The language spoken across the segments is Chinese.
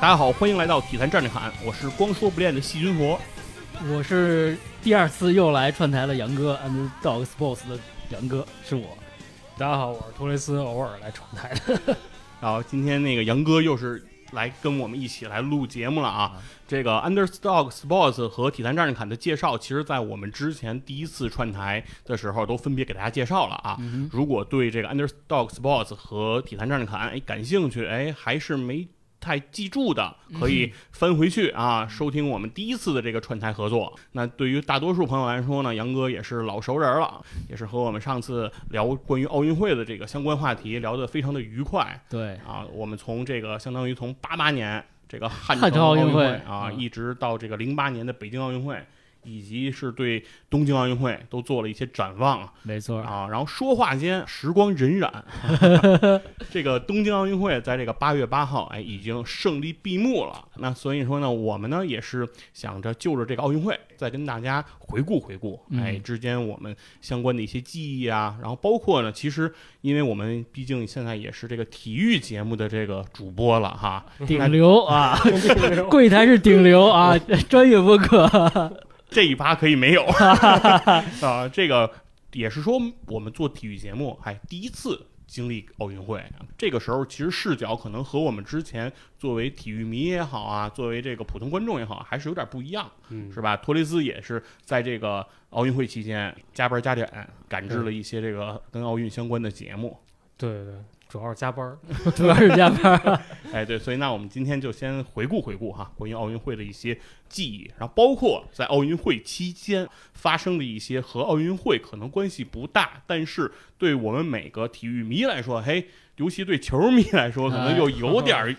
大家好，欢迎来到体坛站着侃，我是光说不练的细菌佛。我是第二次又来串台的杨哥，Underdog Sports 的杨哥是我。大家好，我是托雷斯，偶尔来串台的。然后今天那个杨哥又是来跟我们一起来录节目了啊。这个 Underdog Sports 和体坛战士侃的介绍，其实在我们之前第一次串台的时候都分别给大家介绍了啊。如果对这个 Underdog Sports 和体坛战士侃哎感兴趣，哎还是没。太记住的可以翻回去啊，收听我们第一次的这个串台合作。那对于大多数朋友来说呢，杨哥也是老熟人了，也是和我们上次聊关于奥运会的这个相关话题聊得非常的愉快。对啊，我们从这个相当于从八八年这个汉城奥运会啊，一直到这个零八年的北京奥运会。以及是对东京奥运会都做了一些展望，没错啊。然后说话间，时光荏苒，这个东京奥运会在这个八月八号，哎，已经胜利闭幕了。那所以说呢，我们呢也是想着就着这个奥运会，再跟大家回顾回顾，哎，之间我们相关的一些记忆啊。然后包括呢，其实因为我们毕竟现在也是这个体育节目的这个主播了哈，顶流啊，柜台是顶流啊，专业播客。这一趴可以没有 啊，这个也是说我们做体育节目哎第一次经历奥运会，这个时候其实视角可能和我们之前作为体育迷也好啊，作为这个普通观众也好，还是有点不一样，嗯是吧？托雷斯也是在这个奥运会期间加班加点赶制了一些这个跟奥运相关的节目，对对。主要是加班儿，主要是加班儿。哎，对，所以那我们今天就先回顾回顾哈，关于奥运会的一些记忆，然后包括在奥运会期间发生的一些和奥运会可能关系不大，但是对我们每个体育迷来说，嘿，尤其对球迷来说，可能又有点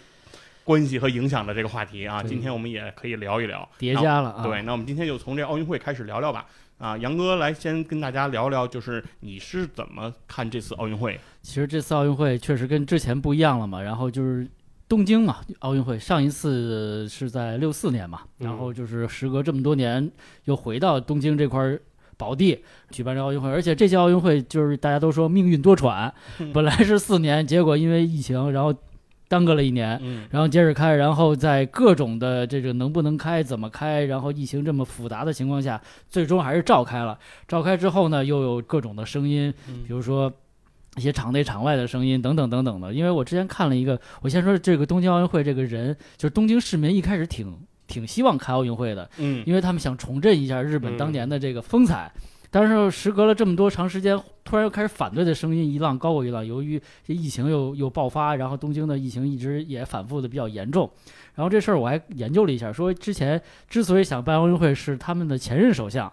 关系和影响的这个话题啊。今天我们也可以聊一聊，叠加了啊。对，那我们今天就从这奥运会开始聊聊吧。啊，杨哥来先跟大家聊聊，就是你是怎么看这次奥运会？其实这次奥运会确实跟之前不一样了嘛。然后就是东京嘛，奥运会上一次是在六四年嘛，然后就是时隔这么多年又回到东京这块儿宝地举办这奥运会。而且这届奥运会就是大家都说命运多舛，本来是四年，结果因为疫情，然后。耽搁了一年，然后接着开，然后在各种的这个能不能开、怎么开，然后疫情这么复杂的情况下，最终还是召开了。召开之后呢，又有各种的声音，比如说一些场内场外的声音等等等等的。因为我之前看了一个，我先说这个东京奥运会这个人，就是东京市民一开始挺挺希望开奥运会的，嗯，因为他们想重振一下日本当年的这个风采。但是时隔了这么多长时间，突然又开始反对的声音一浪高过一浪。由于这疫情又又爆发，然后东京的疫情一直也反复的比较严重。然后这事儿我还研究了一下，说之前之所以想办奥运会，是他们的前任首相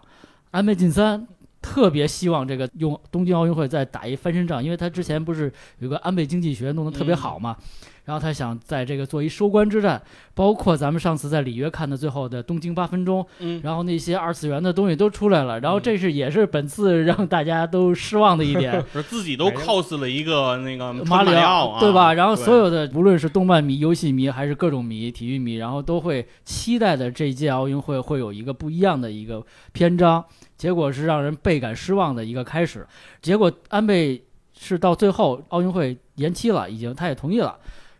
安倍晋三特别希望这个用东京奥运会再打一翻身仗，因为他之前不是有个安倍经济学弄得特别好嘛。然后他想在这个做一收官之战，包括咱们上次在里约看的最后的东京八分钟，嗯，然后那些二次元的东西都出来了，然后这是也是本次让大家都失望的一点，是自己都 cos 了一个那个马里奥，啊对吧？然后所有的无论是动漫迷、游戏迷还是各种迷、体育迷，然后都会期待的这一届奥运会会有一个不一样的一个篇章，结果是让人倍感失望的一个开始。结果安倍是到最后奥运会延期了，已经他也同意了。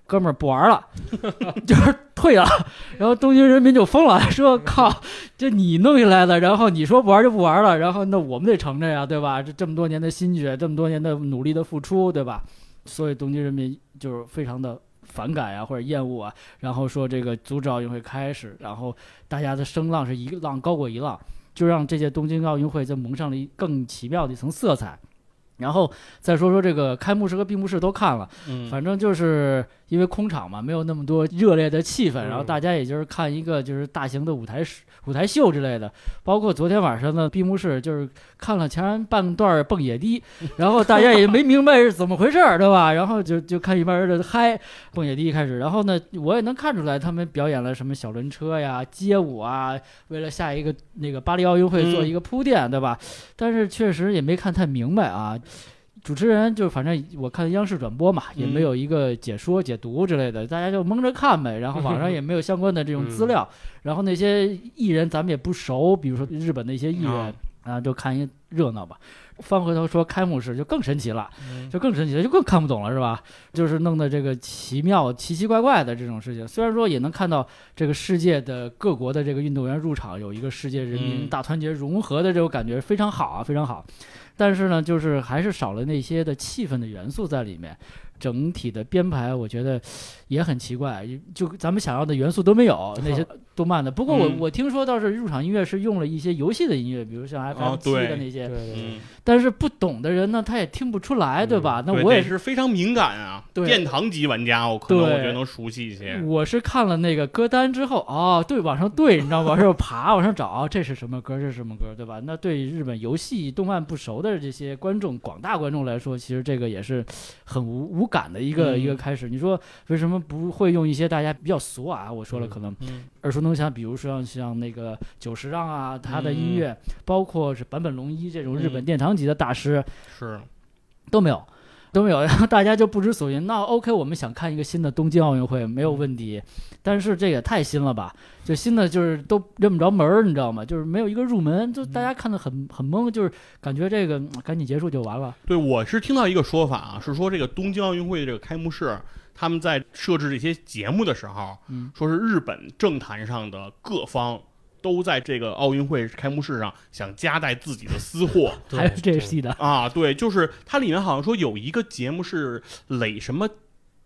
哥们儿不玩了，就是退了，然后东京人民就疯了，说靠，这你弄下来的，然后你说不玩就不玩了，然后那我们得承着呀，对吧？这这么多年的心血，这么多年的努力的付出，对吧？所以东京人民就是非常的反感呀，或者厌恶啊，然后说这个阻止奥运会开始，然后大家的声浪是一浪高过一浪，就让这届东京奥运会就蒙上了一更奇妙的一层色彩。然后再说说这个开幕式和闭幕式都看了，嗯，反正就是因为空场嘛，没有那么多热烈的气氛，嗯然后大家也就是看一个就是大型的舞台舞舞台秀之类的。包括昨天晚上的闭幕式，就是看了前半段蹦野迪，然后大家也没明白是怎么回事儿，对吧？然后就就看一帮人的嗨蹦野迪开始，然后呢，我也能看出来他们表演了什么小轮车呀、街舞啊，为了下一个那个巴黎奥运会做一个铺垫，对吧？但是确实也没看太明白啊。主持人就反正我看央视转播嘛，也没有一个解说、解读之类的，大家就蒙着看呗。然后网上也没有相关的这种资料，然后那些艺人咱们也不熟，比如说日本的一些艺人啊，就看一热闹吧。翻回头说开幕式就更神奇了，就更神奇了，就更看不懂了，是吧？就是弄得这个奇妙、奇奇怪怪的这种事情。虽然说也能看到这个世界的各国的这个运动员入场，有一个世界人民大团结融合的这种感觉，非常好啊，非常好。但是呢，就是还是少了那些的气氛的元素在里面，整体的编排我觉得也很奇怪，就咱们想要的元素都没有 那些动漫的。不过我、嗯我听说倒是入场音乐是用了一些游戏的音乐，比如像 FM 七的那些，对对对，嗯，但是不懂的人呢，他也听不出来，对吧？那我也是非常敏感啊，殿堂级玩家，我可能我觉得能熟悉一些。我是看了那个歌单之后，哦，对，往上对，你知道吗？往上爬，往上找，哦这是什么歌？这是什么歌？对吧？那对日本游戏、动漫不熟的这些观众，广大观众来说，其实这个也是很无无感的一个、嗯。一个开始。你说为什么不会用一些大家比较俗啊？我说了，嗯可能嗯。耳熟能详，比如说像像那个久石让啊，他的音嗯。乐，包括是坂本龙一这种日本嗯。殿堂级的大师，是，都没有，都没有，然后大家就不知所云。那 OK，我们想看一个新的东京奥运会没有问题，但是这也太新了吧？就新的就是都认不着门儿，你知道吗？就是没有一个入门，就大家看的很很懵，就是感觉这个嗯赶紧结束就完了。对，我是听到一个说法啊，是说这个东京奥运会这个开幕式，他们在设置这些节目的时候，嗯说是日本政坛上的各方都在这个奥运会开幕式上想夹带自己的私货对 还是这对戏的，啊，对，就是它里面好像说有一个节目是垒什么。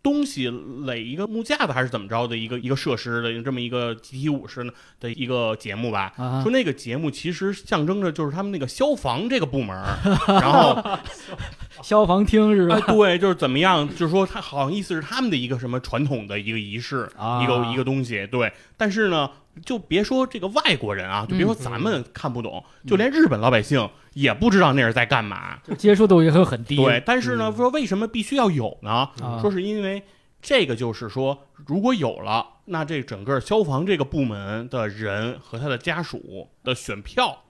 东西垒一个木架子还是怎么着的一个一个设施的这么一个集体舞式的一个节目吧，啊说那个节目其实象征着就是他们那个消防这个部门，然后 消防厅是吧？哎，对，就是怎么样，就是说他好像意思是他们的一个什么传统的一个仪式，啊。一个一个东西，对。但是呢，就别说这个外国人啊，就别说嗯咱们看不懂，就连日本老百姓也不知道那是在干嘛。接受度也会很低。对，但是呢，嗯说为什么必须要有呢？啊说是因为这个就是说，如果有了，那这整个消防这个部门的人和他的家属的选票。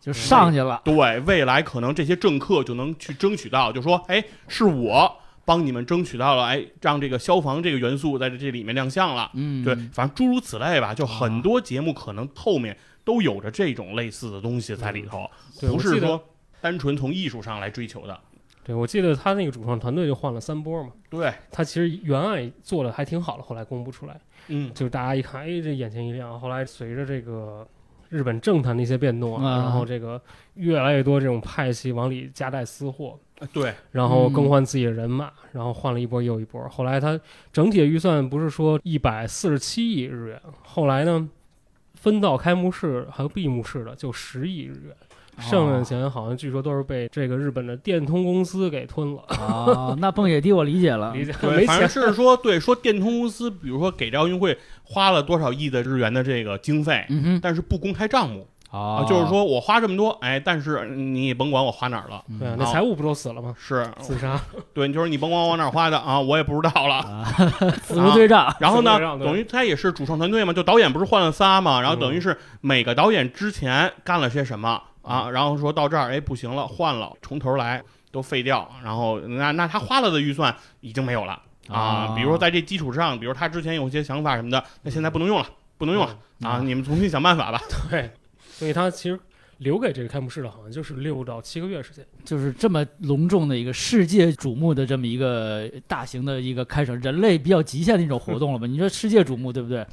就上去了。对，未来可能这些政客就能去争取到，就说，哎，是我帮你们争取到了，哎，让这个消防这个元素在这里面亮相了。嗯，对，反正诸如此类吧，就很多节目可能后面都有着这种类似的东西在里头，不是说单纯从艺术上来追求的。对，我记得他那个主创团队就换了三波嘛，对，他其实原案做的还挺好的，后来公布出来，嗯，就是大家一看，哎，这眼前一亮。后来随着这个日本政坛的一些变动啊然后这个越来越多这种派系往里夹带私货，对，然后嗯更换自己的人马，然后换了一波又一波。后来他整体的预算不是说一百四十七亿日元，后来呢，分到开幕式还有闭幕式的就十亿日元，剩下的钱好像据说都是被这个日本的电通公司给吞了，啊，那蹦野迪我理解了。理解反正钱。是说，对，说电通公司，比如说给这奥运会花了多少亿的日元的这个经费，嗯，但是不公开账目啊就是，说我花这么多，哎，但是你也甭管我花哪儿了。嗯对啊，那财务不都死了吗？是，自杀。对，就是你甭管我往哪儿花的啊，我也不知道了。啊，死无对账。然后呢等于他也是主创团队嘛，就导演不是换了仨嘛，然后等于是每个导演之前干了些什么啊，然后说到这儿，哎，不行了，换了，从头来，都废掉，然后那那他花了的预算已经没有了啊啊，比如说在这基础上，比如他之前有些想法什么的，那现在不能用了，不能用了啊，嗯你们重新想办法吧。对，所以他其实留给这个开幕式的好像就是六到七个月时间。就是这么隆重的一个世界瞩目的这么一个大型的一个开始，人类比较极限的一种活动了吧？你说世界瞩目，对不对？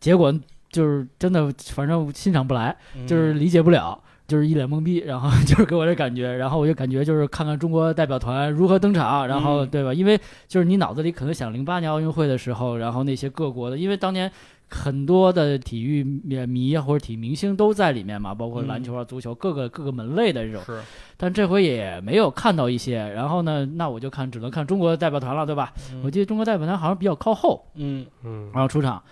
结果就是真的，反正欣赏不来，就是理解不了。就是一脸懵逼，然后 就是给我这感觉，然后我就感觉就是看看中国代表团如何登场，然后嗯对吧？因为就是你脑子里可能想零八年奥运会的时候，然后那些各国的，因为当年很多的体育迷啊或者体育明星都在里面嘛，包括篮球啊、足球各个各个门类的这种，是，但这回也没有看到一些，然后呢，那我就看只能看中国代表团了，对吧？我记得中国代表团好像比较靠后，嗯。嗯。然后出场，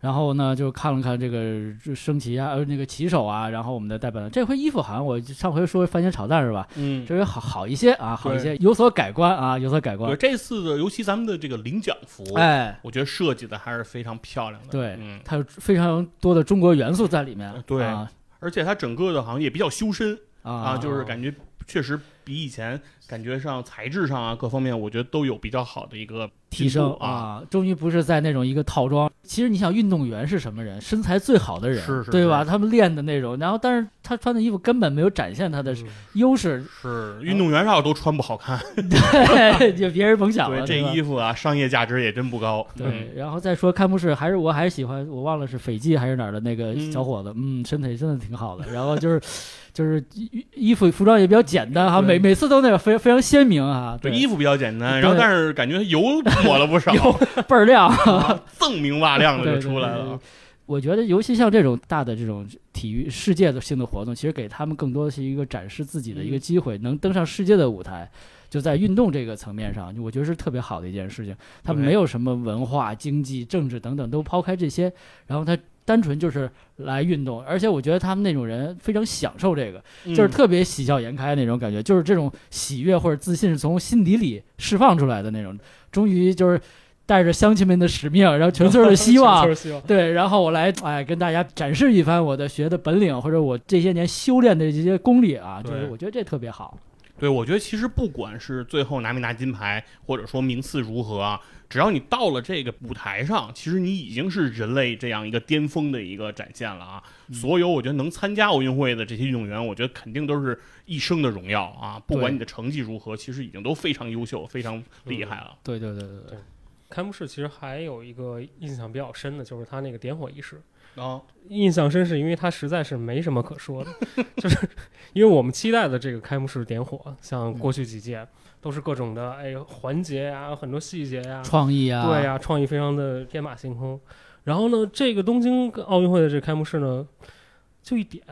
然后呢就看了看这个升旗啊，呃那个旗手啊，然后我们的代表团这回衣服好像我上回说番茄炒蛋是吧？嗯，这回好好一些啊，好一些，有所改观啊，有所改对观。这次的，尤其咱们的这个领奖服，哎，我觉得设计的还是非常漂亮的。对嗯，它有非常多的中国元素在里面。对啊而且它整个的好像也比较修身啊，啊，就是感觉确实比以前感觉上材质上啊各方面，我觉得都有比较好的一个提升啊。啊，终于不是在那种一个套装。其实你想，运动员是什么人？身材最好的人，是是对吧？他们练的那种，然后但是他穿的衣服根本没有展现他的嗯优势，是运动员上都穿不好看，对，就别人甭想了，这衣服啊，商业价值也真不高。嗯对，然后再说开幕式，还是我还是喜欢，我忘了是斐济还是哪儿的那个嗯小伙子，嗯，身材真的挺好的。然后就是就是衣衣服服装也比较简单哈，每每次都那个非非常鲜明啊，对，衣服比较简单，然后但是感觉油抹了不少，倍儿亮，啊锃明瓦亮的就出来。了。我觉得，尤其像这种大的这种体育世界的性的活动，其实给他们更多的是一个展示自己的一个机会，能登上世界的舞台。就在运动这个层面上，我觉得是特别好的一件事情。他们没有什么文化、经济、政治等等，都抛开这些，然后他单纯就是来运动。而且我觉得他们那种人非常享受这个，就是嗯特别喜笑颜开那种感觉，就是这种喜悦或者自信是从心底里释放出来的那种。终于就是带着乡亲们的使命，然后全村的希望。对，然后我来哎跟大家展示一番我的学的本领，或者我这些年修炼的这些功力啊，就是我觉得这特别好。对，我觉得其实不管是最后拿没拿金牌，或者说名次如何啊，只要你到了这个舞台上，其实你已经是人类这样一个巅峰的一个展现了啊。嗯所有我觉得能参加奥运会的这些运动员，我觉得肯定都是一生的荣耀啊。不管你的成绩如何，其实已经都非常优秀、非常厉害了。对对对对对，开幕式其实还有一个印象比较深的，就是他那个点火仪式。啊，印象深是因为他实在是没什么可说的，就是因为我们期待的这个开幕式点火，像过去几届都是各种的哎环节呀、很多细节呀、创意啊，对呀、创意非常的天马行空。然后呢，这个东京奥运会的这个开幕式呢，就一点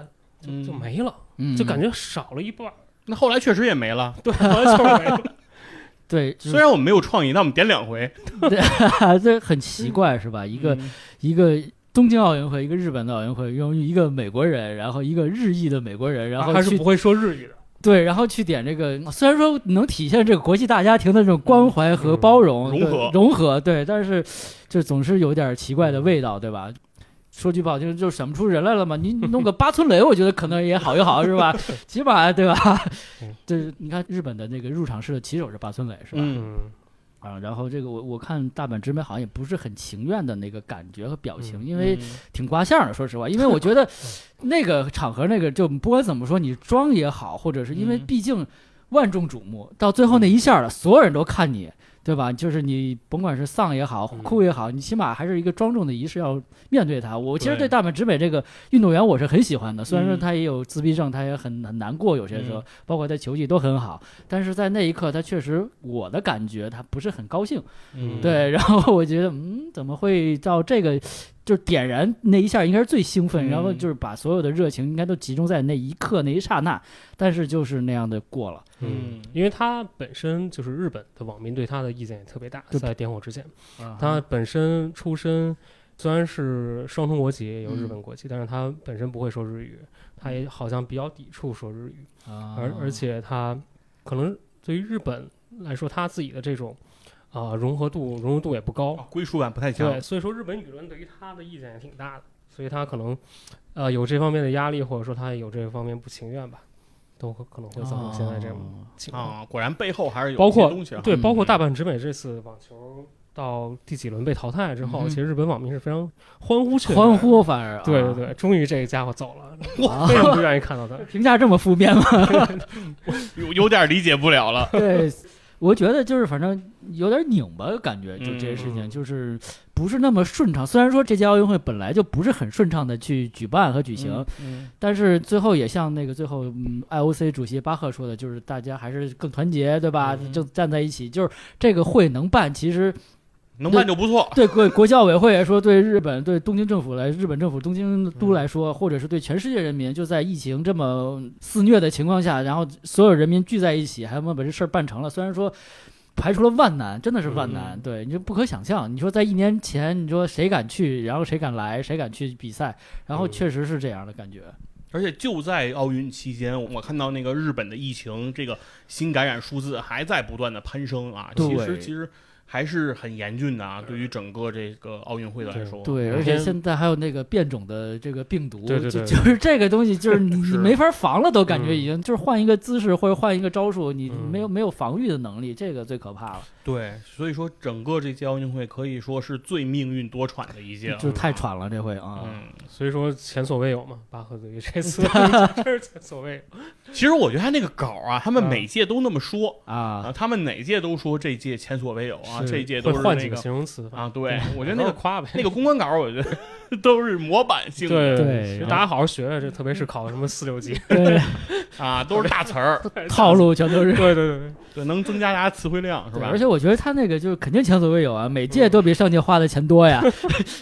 就就嗯没了，嗯，就感觉少了一半儿。那后来确实也没了。对，完全没了。对，就是虽然我们没有创意，但我们点两回。对这很奇怪是吧？一个嗯一个东京奥运会，一个日本的奥运会，用一个美国人，然后一个日裔的美国人，然后去还是不会说日语的。对，然后去点这个，虽然说能体现这个国际大家庭的这种关怀和包容、融合融合，对，但是就总是有点奇怪的味道，对吧？说句不好听，就选不出人来了嘛。你你弄个八村垒，我觉得可能也好一好，是吧？起码对吧嗯？就是你看日本的那个入场式的旗手是八村垒，是吧？啊，然后这个我我看大阪直美好像也不是很情愿的那个感觉和表情，嗯因为挺刮相的，说实话，因为我觉得 那个场合那个就不管怎么说，你装也好，或者是因为嗯。毕竟万众瞩目，到最后那一下了，所有人都看你。对吧？就是你甭管是丧也好，嗯哭也好，你起码还是一个庄重的仪式要面对它。我其实对对大阪直美这个运动员我是很喜欢的，虽然说嗯他也有自闭症，他也很很难过，有些时候嗯，包括他球技都很好，但是在那一刻，他确实我的感觉他不是很高兴。嗯，对，然后我觉得，嗯，怎么会到这个，就是点燃那一下应该是最兴奋，嗯然后就是把所有的热情应该都集中在那一刻那一刹那，但是就是那样的过了。嗯因为他本身就是日本的网民对他的意见也特别大，就在点火之前，啊他本身出身虽然是双重国籍，也有日嗯本国籍，但是他本身不会说日语，他也好像比较抵触说日语，啊而而且他可能对于日本来说，他自己的这种啊、融合度融入度也不高，哦归属感不太强对，。所以说日本舆论对于他的意见也挺大的，所以他可能呃有这方面的压力，或者说他有这方面不情愿吧，都可可能会造成现在这种哦情况。啊，果然背后还是有包括一些东西啊。对，嗯包括大阪直美这次网球到第几轮被淘汰之后，嗯其实日本网民是非常欢呼雀跃欢。呼，反而对对啊对，终于这个家伙走了，啊非常不愿意看到他。评价这么负面吗？有有点理解不了了。对，我觉得就是反正有点拧巴的，感觉就这些事情嗯就是不是那么顺畅。虽然说这届奥运会本来就不是很顺畅的去举办和举行，嗯但是最后也像那个最后嗯 IOC 主席巴赫说的，就是大家还是更团结，对吧？嗯就站在一起，就是这个会能办，其实能办就不错。对国国际奥委会来说，对日本、对东京政府来，日本政府东京都来说，或者是对全世界人民，就在疫情这么肆虐的情况下，然后所有人民聚在一起，还能把这事儿办成了。虽然说排除了万难，真的是万难，嗯对，你就不可想象。你说在一年前，你说谁敢去，然后谁敢来，谁敢去比赛，然后嗯确实是这样的感觉。而且就在奥运期间，我看到那个日本的疫情这个新感染数字还在不断的攀升啊。对其实其实还是很严峻的啊，对。于整个这个奥运会来说。对，嗯。而且现在还有那个变种的这个病毒，对对对就 就是这个东西，就是你 你没法防了，都感觉嗯。已经就是换一个姿势或者换一个招数，你嗯。没有没有防御的能力，这个最可怕了，对，所以说整个这届奥运会可以说是最命运多舛的一届了，就是太喘了这回啊。嗯，所以说前所未有嘛，巴赫队这次 真是前所未有。其实我觉得他那个稿啊，他们嗯。每届都那么说啊。啊，，他们哪届都说这届前所未有啊，是这届都会换几个形容词啊，对，我觉得那个夸呗。那个公关稿，我觉得 都是模板性的对对大家好好学学，这特别是考什么四六级。对，啊，都是大词儿，套路全都是。对对对对，对，能增加大家词汇量，是吧？而且我觉得他那个就是肯定前所未有啊，每届都比上届花的钱多呀，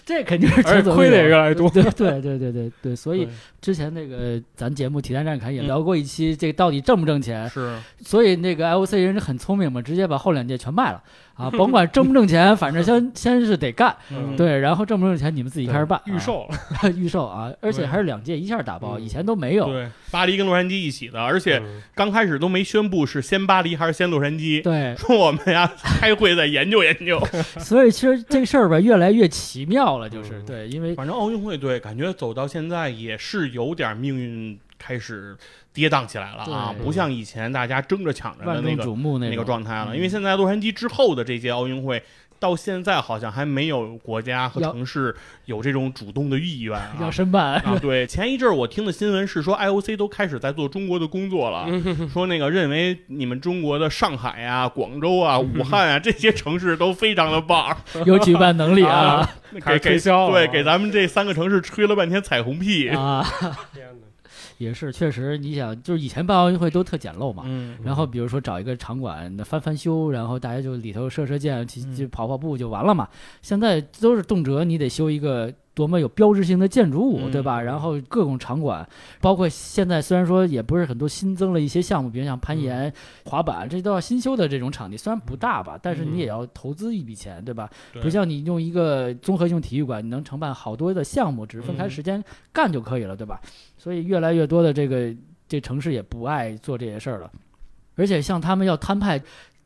这肯定是前所未有。亏的也越来越多。对对对对对对，所以之前那个咱节目《体坛战侃》也嗯聊过一期，这个到底挣不挣钱？是所以那个 IOC 人是很聪明嘛，直接把后两届全卖了啊，甭管挣不挣钱，反正先 先是得干，嗯对，然后挣不挣钱你们自己开始办，预售 预售啊，而且还是两届一下打包，嗯以前都没有。对，巴黎跟洛杉矶一起的，而且嗯刚开始都没宣布是先巴黎还是先洛杉矶，对，说我们呀 开会再研究研究。所以其实这事儿吧，越来越奇妙了，就是嗯对，因为反正奥运会对，感觉走到现在也是有点命运开始跌宕起来了啊，不像以前大家争着抢着的万众那个那个状态了。嗯因为现在洛杉矶之后的这届奥运会。到现在好像还没有国家和城市有这种主动的意愿啊 要申办，啊！对，前一阵儿我听的新闻是说，IOC 都开始在做中国的工作了，说那个认为你们中国的上海啊、广州啊、武 汉啊这些城市都非常的棒，有举办能力啊给给对给咱们这三个城市吹了半天彩虹屁。啊，天哪也是确实，你想，就是以前办奥运会都特简陋嘛。嗯然后比如说找一个场馆翻翻修，然后大家就里头射射箭，去嗯就跑跑步就完了嘛。现在都是动辄你得修一个多么有标志性的建筑物，嗯对吧？然后各种场馆，包括现在虽然说也不是很多新增了一些项目，比如像攀岩、滑板，这都要新修的这种场地，虽然不大吧，但是你也要投资一笔钱，对吧？对不像你用一个综合性体育馆，你能承办好多的项目，只是分开嗯时间干就可以了，对吧？所以越来越多的这个这城市也不爱做这些事儿了，而且像他们要摊派。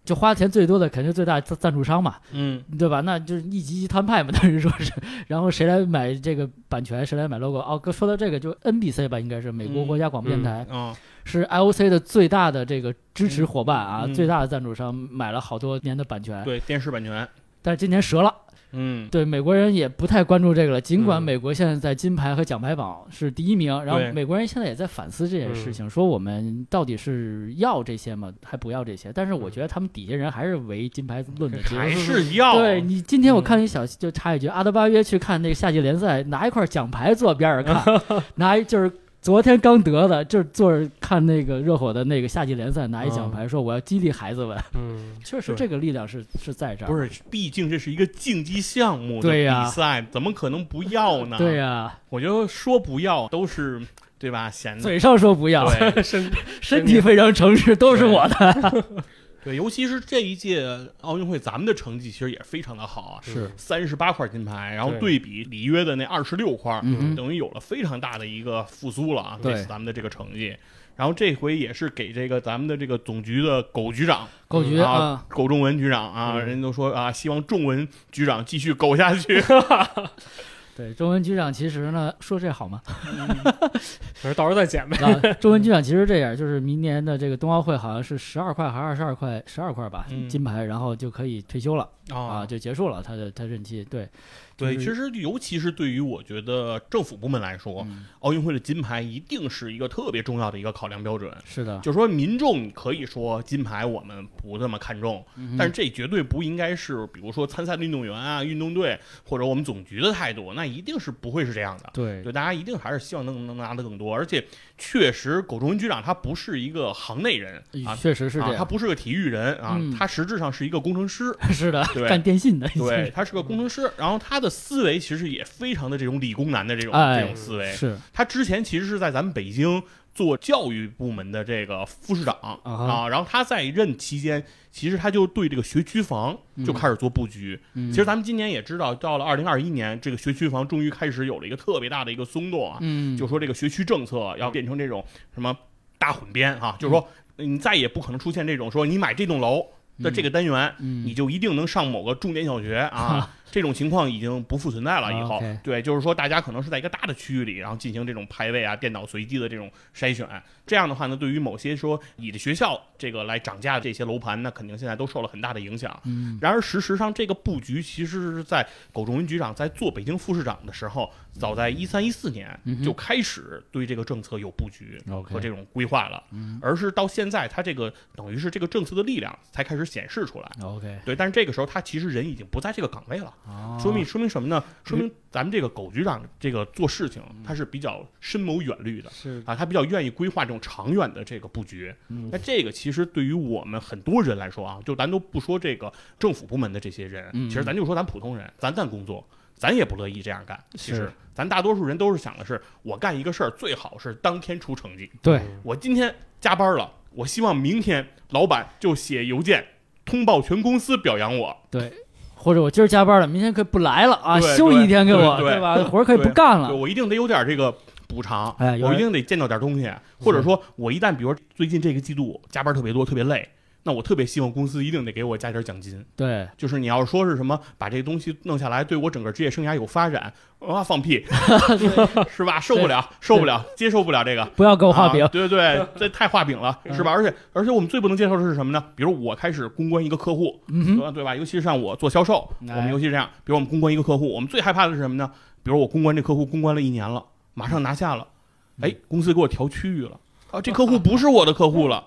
就花钱最多的肯定最大赞赞助商嘛，嗯对吧？那就是一级级摊派嘛，当时说是，然后谁来买这个版权，谁来买 logo？哦，哥说到这个，就 NBC 吧，应该是美国嗯国家广播电台，啊是 IOC 的最大的这个支持伙伴啊，最大的赞助商，买了好多年的版权，对电视版权，但是今年折了。嗯。对美国人也不太关注这个了，尽管嗯。美国现在在金牌和奖牌榜是第一名，然后美国人现在也在反思这件事情，说我们到底是要这些吗，还不要这些？但是我觉得他们底下人还是唯金牌论的，还是要对你今天我嗯。看一小就插一句，阿德巴约去看那个夏季联赛，拿一块奖牌坐边上看，拿一就是。昨天刚得的，就是坐着看那个热火的那个夏季联赛，拿一奖牌，说我要激励孩子们。嗯，确实，这个力量是是在这儿。不是，毕竟这是一个竞技项目的对呀比赛，怎么可能不要呢？对呀、我觉得说不要都是对吧？显得嘴上说不要，对 身身体非常诚实，都是我的。对，尤其是这一届奥运会，咱们的成绩其实也非常的好啊，是三十八块金牌，然后对对比里约的那二十六块，等于有了非常大的一个复苏了啊！对这次咱们的这个成绩，然后这回也是给这个咱们的这个总局的苟局长苟局啊啊，，苟仲文局长啊，嗯人家都说啊，希望仲文局长继续苟下去。对，中文局长其实呢，说这好吗？反正到时候再减呗。啊，周文局长其实这样，就是明年的这个冬奥会好像是十二块还是二十二块，十二块吧，嗯金牌，然后就可以退休了啊，啊，就结束了他的他任期。对，对，其实尤其是对于我觉得政府部门来说，嗯奥运会的金牌一定是一个特别重要的一个考量标准。是的，就是说，民众可以说金牌我们不那么看重，嗯但是这绝对不应该是，比如说参赛的运动员啊、运动队或者我们总局的态度，那一定是不会是这样的。对对，大家一定还是希望能能拿得更多，而且确实，苟仲文局长他不是一个行内人啊，确实是这啊，他，不是个体育人啊，嗯。他实质上是一个工程师，是的，对。干电信的，对，他是个工程师，然后他的思维其实也非常的这种理工男的这种、哎这种思维。是。他之前其实是在咱们北京做教育部门的这个副市长啊然后他在任期间，其实他就对这个学区房就开始做布局。嗯其实咱们今年也知道，到了二零二一年，这个学区房终于开始有了一个特别大的一个松动啊，嗯，就说这个学区政策要变成这种什么大混编啊，就是说你再也不可能出现这种说你买这栋楼的这个单元，嗯你就一定能上某个重点小学 啊。这种情况已经不复存在了。以后对，就是说大家可能是在一个大的区域里，然后进行这种排位啊、电脑随机的这种筛选。这样的话呢，对于某些说以的学校这个来涨价的这些楼盘，那肯定现在都受了很大的影响。嗯然而，事实上，这个布局其实是在苟仲文局长在做北京副市长的时候，早在一三一四年就开始对这个政策有布局和这种规划了。嗯而是到现在，他这个等于是这个政策的力量才开始显示出来。OK，对，但是这个时候他其实人已经不在这个岗位了，哦说明说明什么呢？说明咱们这个狗局长这个做事情，嗯他是比较深谋远虑的。是啊，他比较愿意规划这种长远的这个布局。嗯那这个其实对于我们很多人来说啊，就咱都不说这个政府部门的这些人，嗯其实咱就说咱普通人，咱干工作，咱也不乐意这样干。其实咱大多数人都是想的是，我干一个事儿最好是当天出成绩。对，我今天加班了，我希望明天老板就写邮件通报全公司表扬我。对，或者我今儿加班了，明天可以不来了啊，对休一天给我，对对吧？活儿可以不干了。对我一定得有点这个补偿，哎有我一定得见到点东西，或者说我一旦比如说最近这个季度加班特别多，特别累。那我特别希望公司一定得给我加点奖金，对，就是你要说是什么把这个东西弄下来，对我整个职业生涯有发展，啊，放屁，是吧？受不了，受不了，接受不了这个。不要给我画饼啊。对对对，这太画饼了，是吧？而且而且我们最不能接受的是什么呢？比如我开始公关一个客户，嗯，对对吧？尤其是像我做销售，哎我们尤其是这样，比如我们公关一个客户，我们最害怕的是什么呢？比如我公关这客户公关了一年了，马上拿下了，哎，公司给我调区域了，啊，这 客户不是我的客户了，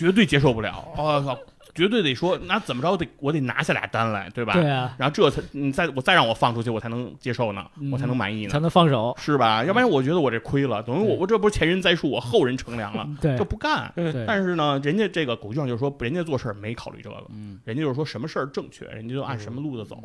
绝对接受不了，我、操，绝对得说，那怎么着得我得拿下俩单来，对吧？对啊，然后这才你再我再让我放出去，我才能接受呢，嗯我才能满意呢才。能放手。是吧？要不然我觉得我这亏了，等于我我这不是前人栽树，我后人乘凉了，对就不干。对，但是呢，人家这个狗局长就说，人家做事儿没考虑这个，嗯人家就是说什么事儿正确，人家就按什么路子走。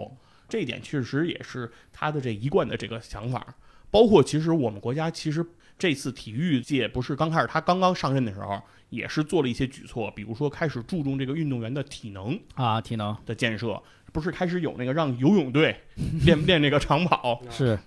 这一点确实也是他的这一贯的这个想法。包括其实我们国家其实这次体育界不是刚开始他刚刚上任的时候，也是做了一些举措，比如说开始注重这个运动员的体能啊，体能的建设，不是开始有那个让游泳队 练练这个长跑，是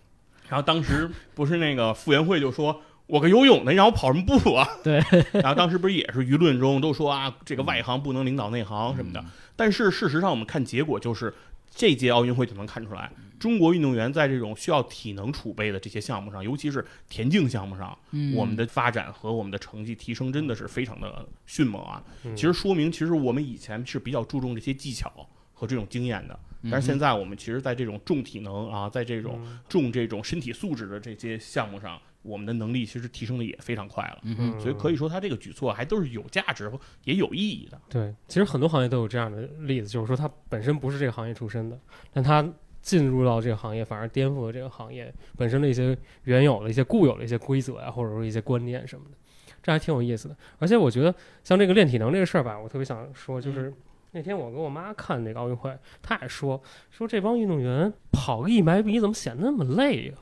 然后当时不是那个傅园慧就说。我个游泳的，你让我跑什么步啊？对。然后当时不是也是舆论中都说啊，这个外行不能领导内行什么的。但是事实上，我们看结果就是，这届奥运会就能看出来，中国运动员在这种需要体能储备的这些项目上，尤其是田径项目上，嗯我们的发展和我们的成绩提升真的是非常的迅猛啊。嗯其实说明，其实我们以前是比较注重这些技巧和这种经验的。嗯但是现在我们其实，在这种重体能啊，在这种重这种身体素质的这些项目上，我们的能力其实提升的也非常快了。所以可以说，他这个举措还都是有价值、也有意义的。对，其实很多行业都有这样的例子，就是说他本身不是这个行业出身的，但他进入到这个行业，反而颠覆了这个行业本身的一些原有的一些固有的一些规则呀、或者说一些观念什么的，这还挺有意思的。而且我觉得像这个练体能这个事儿吧，我特别想说，就是那天我跟我妈看那个奥运会，她也说说这帮运动员跑个一百米怎么显得那么累呀、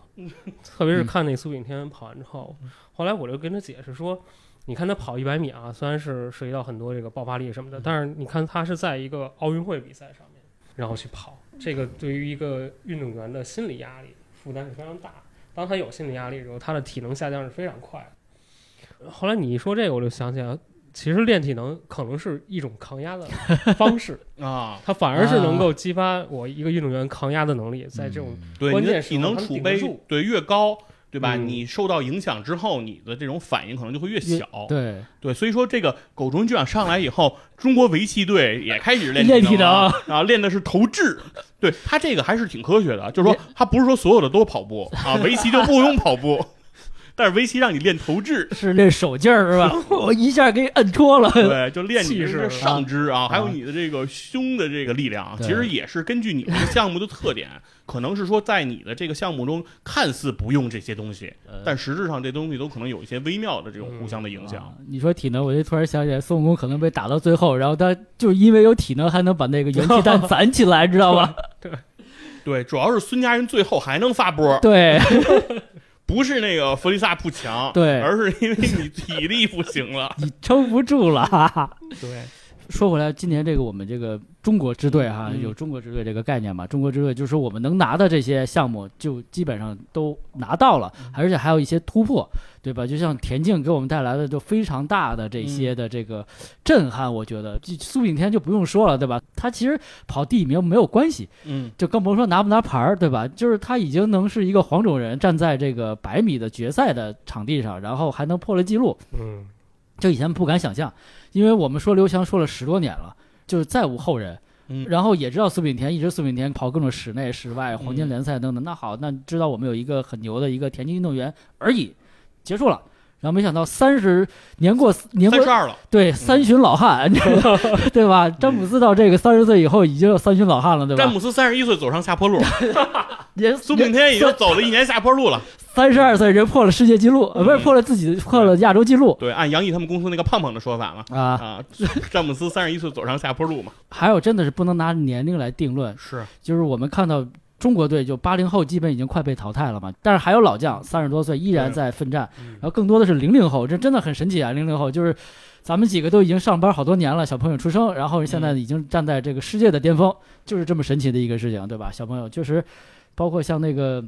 特别是看那苏炳添跑完之后，后来我就跟她解释说。你看他跑一百米啊，虽然是涉及到很多这个爆发力什么的，但是你看他是在一个奥运会比赛上面，然后去跑，这个对于一个运动员的心理压力负担是非常大。当他有心理压力的时候，他的体能下降是非常快的。后来你一说这个，我就想起来，其实练体能可能是一种抗压的方式，啊，它反而是能够激发我一个运动员抗压的能力，在这种对关你的体键时候他能能储备顶得住对越高，对吧？嗯你受到影响之后，你的这种反应可能就会越小。对，对，所以说这个狗中队长上来以后，中国围棋队也开始练体能，啊，练的是投掷。对他这个还是挺科学的，就是说他不是说所有的都跑步啊，围棋就不用跑步，但是围棋让你练投掷。是练手劲儿是吧？我一下给你摁戳了。对，就练你的上肢啊，还有啊你的这个胸的这个力量，对其实也是根据你这个项目的特点，可能是说在你的这个项目中看似不用这些东西，呃但实质上这东西都可能有一些微妙的这种互相的影响啊。你说体能，我就突然想起来，孙悟空可能被打到最后，然后他就因为有体能，还能把那个元气弹攒起来，知道吧？对，主要是孙家人最后还能发波，对不是那个弗利萨不强，对而是因为你体力不行了。你撑不住了。对，说回来，今年这个我们这个中国支队哈，嗯有中国支队这个概念嘛？中国支队就是说我们能拿的这些项目，就基本上都拿到了，而且还有一些突破，对吧？就像田径给我们带来的就非常大的这些的这个震撼，我觉得就苏炳添就不用说了，对吧？他其实跑第一名没有关系，嗯，就更甭说拿不拿牌儿，对吧？就是他已经能是一个黄种人站在这个百米的决赛的场地上，然后还能破了记录，嗯，这以前不敢想象，因为我们说刘翔说了十多年了，就是再无后人。嗯然后也知道苏炳添，一直苏炳添跑各种室内、室外、黄金联赛等等。那好，那知道我们有一个很牛的一个田径运动员而已，结束了。然后没想到三十年过年过三十二了，对三旬老汉，对吧？詹姆斯到这个三十岁以后已经有三旬老汉了，对吧？詹姆斯三十一岁走上下坡路，人苏炳添已经走了一年下坡路了。三十二岁人破了世界纪录，呃，不是嗯破了自己破了亚洲纪录对，按杨毅他们公司那个胖胖的说法嘛，啊！啊，詹姆斯三十一岁走上下坡路嘛，还有真的是不能拿年龄来定论，是，就是我们看到中国队就八零后基本已经快被淘汰了嘛，但是还有老将三十多岁依然在奋战，嗯然后更多的是零零后，这真的很神奇啊！零零后就是咱们几个都已经上班好多年了，小朋友出生，然后现在已经站在这个世界的巅峰，就是这么神奇的一个事情，对吧？小朋友确实，包括像那个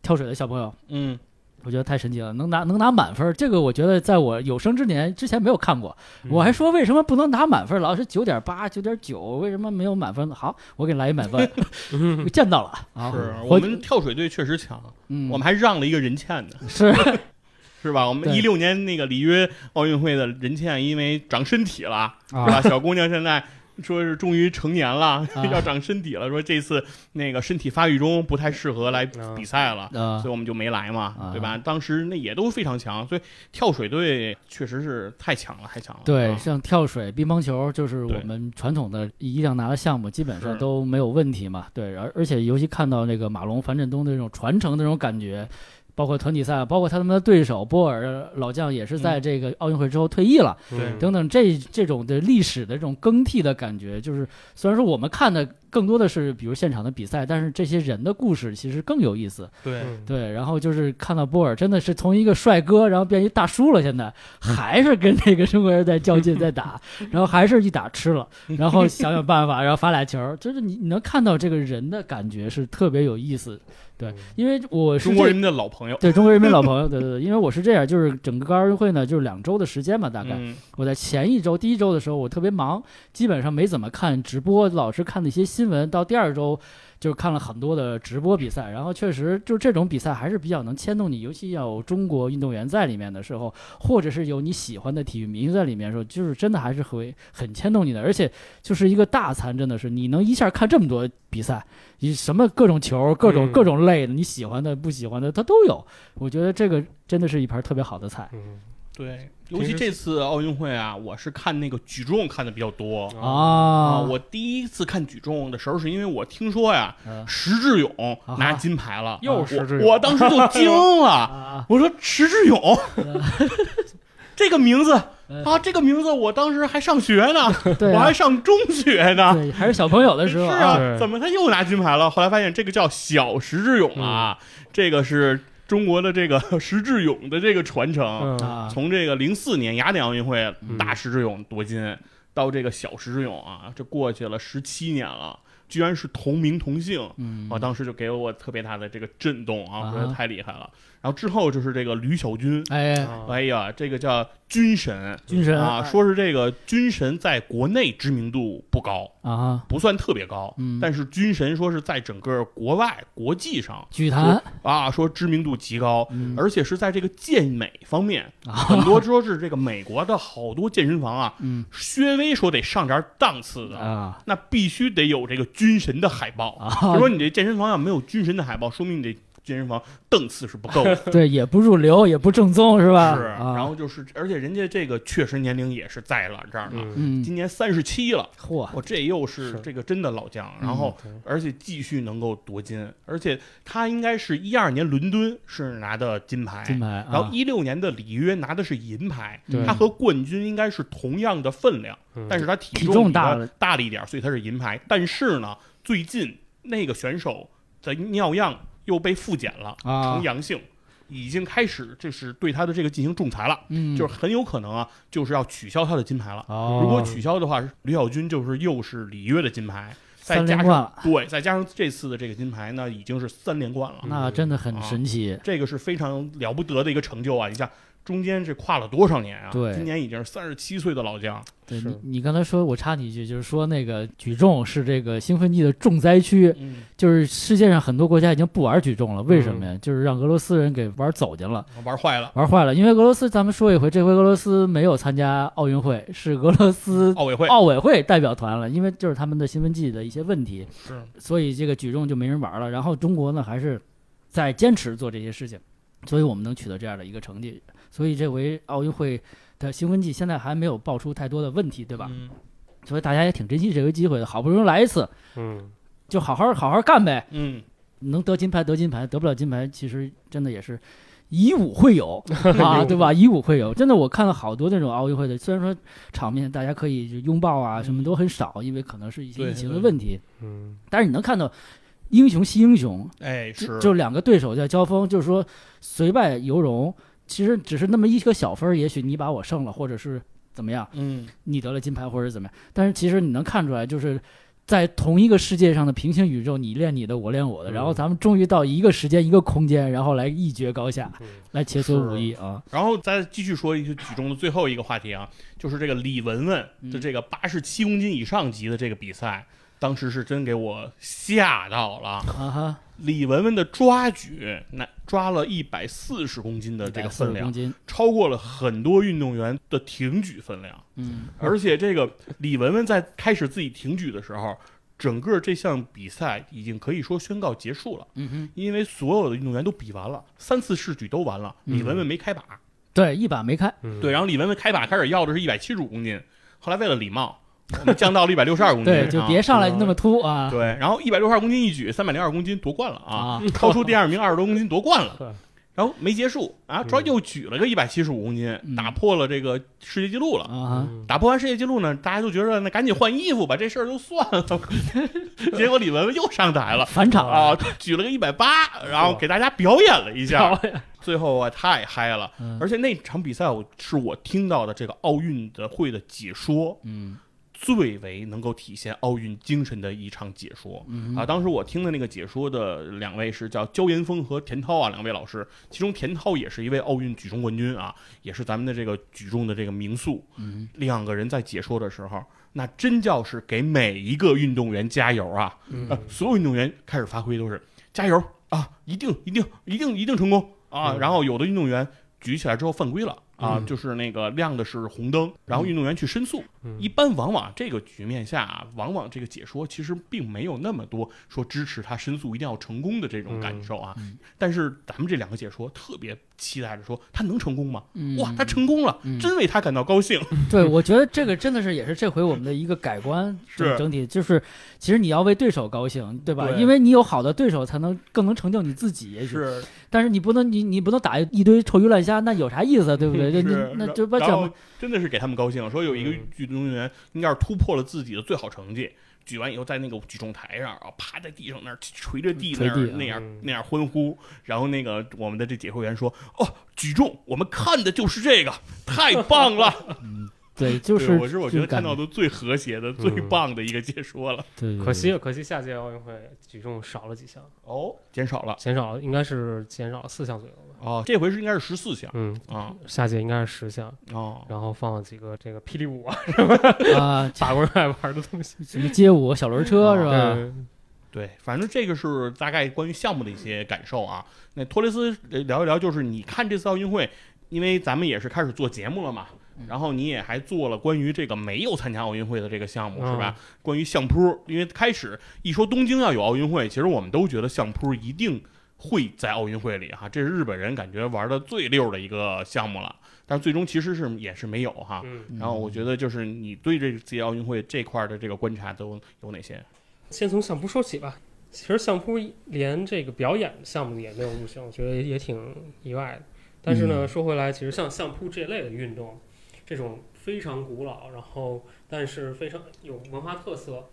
跳水的小朋友。嗯，我觉得太神奇了，能拿能拿满分，这个我觉得在我有生之年之前没有看过。嗯我还说为什么不能拿满分，老是九点八、九点九，为什么没有满分？好，我给你来一满分，嗯见到了啊！是我我们跳水队确实强，嗯，我们还让了一个人欠呢，是是吧？我们一六年那个里约奥运会的人倩，因为长身体了，是啊，吧？小姑娘现在。说是终于成年了，啊 要长身体了。说这次那个身体发育中不太适合来啊比赛了，啊所以我们就没来嘛，啊对吧？当时那也都非常强，所以跳水队确实是太强了，太强了。对，啊像跳水、乒乓球，就是我们传统的一定要拿的项目，基本上都没有问题嘛。对，而而且尤其看到那个马龙、樊振东的这种传承的这种感觉，包括团体赛，包括他们的对手波尔老将也是在这个奥运会之后退役了。嗯对等等这这种的历史的这种更替的感觉，就是虽然说我们看的更多的是比如现场的比赛，但是这些人的故事其实更有意思。对，嗯对，然后就是看到波尔真的是从一个帅哥，然后变一大叔了，现在还是跟那个中国人在较劲，在打，然后还是一打吃了，然后想想办法，然后发俩球，就是你你能看到这个人的感觉是特别有意思。对嗯，因为我是中国人民的老朋友，对中国人民老朋友，对对对，因为我是这样，就是整个奥运会呢，就是两周的时间嘛，大概。嗯我在前一周第一周的时候，我特别忙，基本上没怎么看直播，老是看那些新闻。到第二周，就是看了很多的直播比赛，然后确实就这种比赛还是比较能牵动你，尤其要有中国运动员在里面的时候，或者是有你喜欢的体育明星在里面的时候，就是真的还是会很牵动你的。而且就是一个大餐，真的是你能一下看这么多比赛，你什么各种球、各种嗯各种类的，你喜欢的、不喜欢的，它都有。我觉得这个真的是一盘特别好的菜。嗯对，尤其这次奥运会啊，我是看那个举重看的比较多。啊。啊，我第一次看举重的时候，是因为我听说呀，嗯。石智勇啊拿金牌了，又是我，我当时就 惊了，啊，我说石智勇 这个名字嗯。啊，这个名字我当时还上学呢，对啊。我还，上中学呢。对，还是小朋友的时候是啊，怎么他又拿金牌了？后来发现这个叫小石智勇啊，这个是中国的这个 石智勇的这个传承。从这个零四年雅典奥运会嗯大石智勇夺金，到这个小石智勇啊，这过去了十七年了。居然是同名同姓，嗯啊，当时就给我特别大的这个震动啊，啊我觉得太厉害了。然后之后就是这个吕小军，哎，啊。哎呀，这个叫军神。军神。啊，说是这个军神在国内知名度不高，啊，不算特别高，嗯。但是军神说是在整个国外国际上剧坛。啊，说知名度极高，嗯。而且是在这个健美方面，啊，很多说是这个美国的好多健身房啊，嗯。薛微说得上点档次的，啊。那必须得有这个军神的海报。啊。就，说你这健身房要没有军神的海报，说明你这健身房档次是不够的。对，也不入流，也不正宗，是吧？是，啊、然后就是，而且人家这个确实年龄也是在了这儿呢，今年三十七了，嚯，我这又是是。这个真的老将，然后而且继续能够夺金，而且他应该是一二年伦敦是拿的金牌，金牌，然后啊。一六年的里约拿的是银牌，他和冠军应该是同样的分量，嗯但是他体体重大了大了一点，所以他是银牌。但是呢，最近那个选手的尿样又被复检了，啊呈，阳性，已经开始就是对他的这个进行仲裁了，嗯，就是很有可能啊，就是要取消他的金牌了。哦，如果取消的话，吕小军就是又是里约的金牌，再加上三连冠了，对，再加上这次的这个金牌，呢已经是三连冠了。那真的很神奇。这个是非常了不得的一个成就啊！你像中间是跨了多少年啊？对今年已经是三十七岁的老将。你，你刚才说，我插你一句，就是说那个举重是这个兴奋剂的重灾区，嗯，就是世界上很多国家已经不玩举重了，为什么呀？就是让俄罗斯人给玩走进了，玩坏了。玩坏了。因为俄罗斯，咱们说一回，这回俄罗斯没有参加奥运会，是俄罗斯奥委会奥委会代表团了，因为就是他们的兴奋剂的一些问题，是所以这个举重就没人玩了。然后中国呢，还是在坚持做这些事情，所以我们能取得这样的一个成绩。所以这回奥运会的兴奋剂现在还没有爆出太多的问题，对吧？嗯所以大家也挺珍惜这个机会的，好不容易来一次，嗯，就好好好好干呗。嗯，能得金牌得金牌，得不了金牌，其实真的也是以武会友 啊，对吧？以武会友，真的我看了好多那种奥运会的，虽然说场面大家可以就拥抱啊，什么都很少，因为可能是一些疫情的问题，嗯，但是你能看到英雄惜英雄，哎，就是就两个对手在交锋，就是说虽败犹荣，其实只是那么一个小分儿，也许你把我胜了，或者是怎么样，嗯，你得了金牌或者怎么样，但是其实你能看出来，就是在同一个世界上的平行宇宙，你练你的，我练我的，嗯然后咱们终于到一个时间、一个空间，然后来一决高下，嗯来切磋武艺啊！然后再继续说一个举重的最后一个话题啊，就是这个李雯雯的这个八十七公斤以上级的这个比赛，当时是真给我吓到了。啊哈，李雯雯的抓举，那抓了一百四十公斤的这个分量，超过了很多运动员的挺举分量。嗯，而且这个李雯雯在开始自己挺举的时候，整个这项比赛已经可以说宣告结束了，嗯哼，因为所有的运动员都比完了，三次试举都完了，嗯李雯雯没开把。对，一把没开，嗯。对，然后李雯雯开把开始要的是一百七十五公斤，后来为了礼貌，我们降到了一百六十二公斤。对，就别上来那么突啊对，然后一百六十二公斤一举，三百零二公斤夺冠了啊，啊！超出第二名二十多公斤夺冠了呵。然后没结束啊，主要又举了个一百七十五公斤，嗯打破了这个世界纪录了。啊打破完世界纪录呢，大家就觉得那赶紧换衣服吧，这事儿就算了。结果李雯雯又上台了返场啊，举了个一百八，然后给大家表演了一下，最后啊太嗨了。嗯而且那场比赛我是我听到的这个奥运的会的解说嗯最为能够体现奥运精神的一场解说。嗯啊，当时我听的那个解说的两位是叫焦岩峰和田涛啊，两位老师，其中田涛也是一位奥运举重冠军啊，也是咱们的这个举重的这个名宿。嗯两个人在解说的时候，那真叫是给每一个运动员加油啊！嗯呃所有运动员开始发挥都是加油啊，一定一定一定一定成功啊！嗯然后有的运动员举起来之后犯规了。啊，嗯就是那个亮的是红灯，然后运动员去申诉。嗯一般往往这个局面下啊，往往这个解说其实并没有那么多说支持他申诉一定要成功的这种感受啊。嗯但是咱们这两个解说特别期待着说他能成功吗？嗯哇，他成功了，嗯真为他感到高兴。对，我觉得这个真的是也是这回我们的一个改观，是整整体就是，其实你要为对手高兴，对吧？对因为你有好的对手，才能更能成就你自己。也许，是但是你不能你你不能打一堆臭鱼烂虾，那有啥意思啊？对不对？这是你那就把然后整真的是给他们高兴，说有一个嗯运动员应该是突破了自己的最好成绩。举完以后，在那个举重台上啊，趴在地上那儿捶着地那捶地啊样那样嗯那样欢呼，然后那个我们的这解说员说：“哦，举重我们看的就是这个，太棒了。对，就是我是我觉得看到的最和谐的、最棒的一个解说了。对，可惜可惜下届奥运会举重少了几项，哦，减少了减少了应该是减少了四项左右吧。哦，这回是应该是十四项嗯，啊下届应该是十项，哦，然后放了几个这个霹雳舞啊，啊，法国人爱玩的东西，什么街舞、小轮车是吧？对，对，反正这个是大概关于项目的一些感受啊。那托雷斯呃聊一聊，就是你看这次奥运会，因为咱们也是开始做节目了嘛，然后你也还做了关于这个没有参加奥运会的这个项目是吧？关于相扑，因为开始一说东京要有奥运会，其实我们都觉得相扑一定会在奥运会里哈，这是日本人感觉玩的最溜的一个项目了。但是最终其实是也是没有哈。嗯，然后我觉得就是你对这届奥运会这块的这个观察都有哪些？先从相扑说起吧。其实相扑连这个表演项目也没有入选，我觉得也挺意外的。但是呢，嗯说回来，其实像相扑这类的运动，这种非常古老，然后但是非常有文化特色，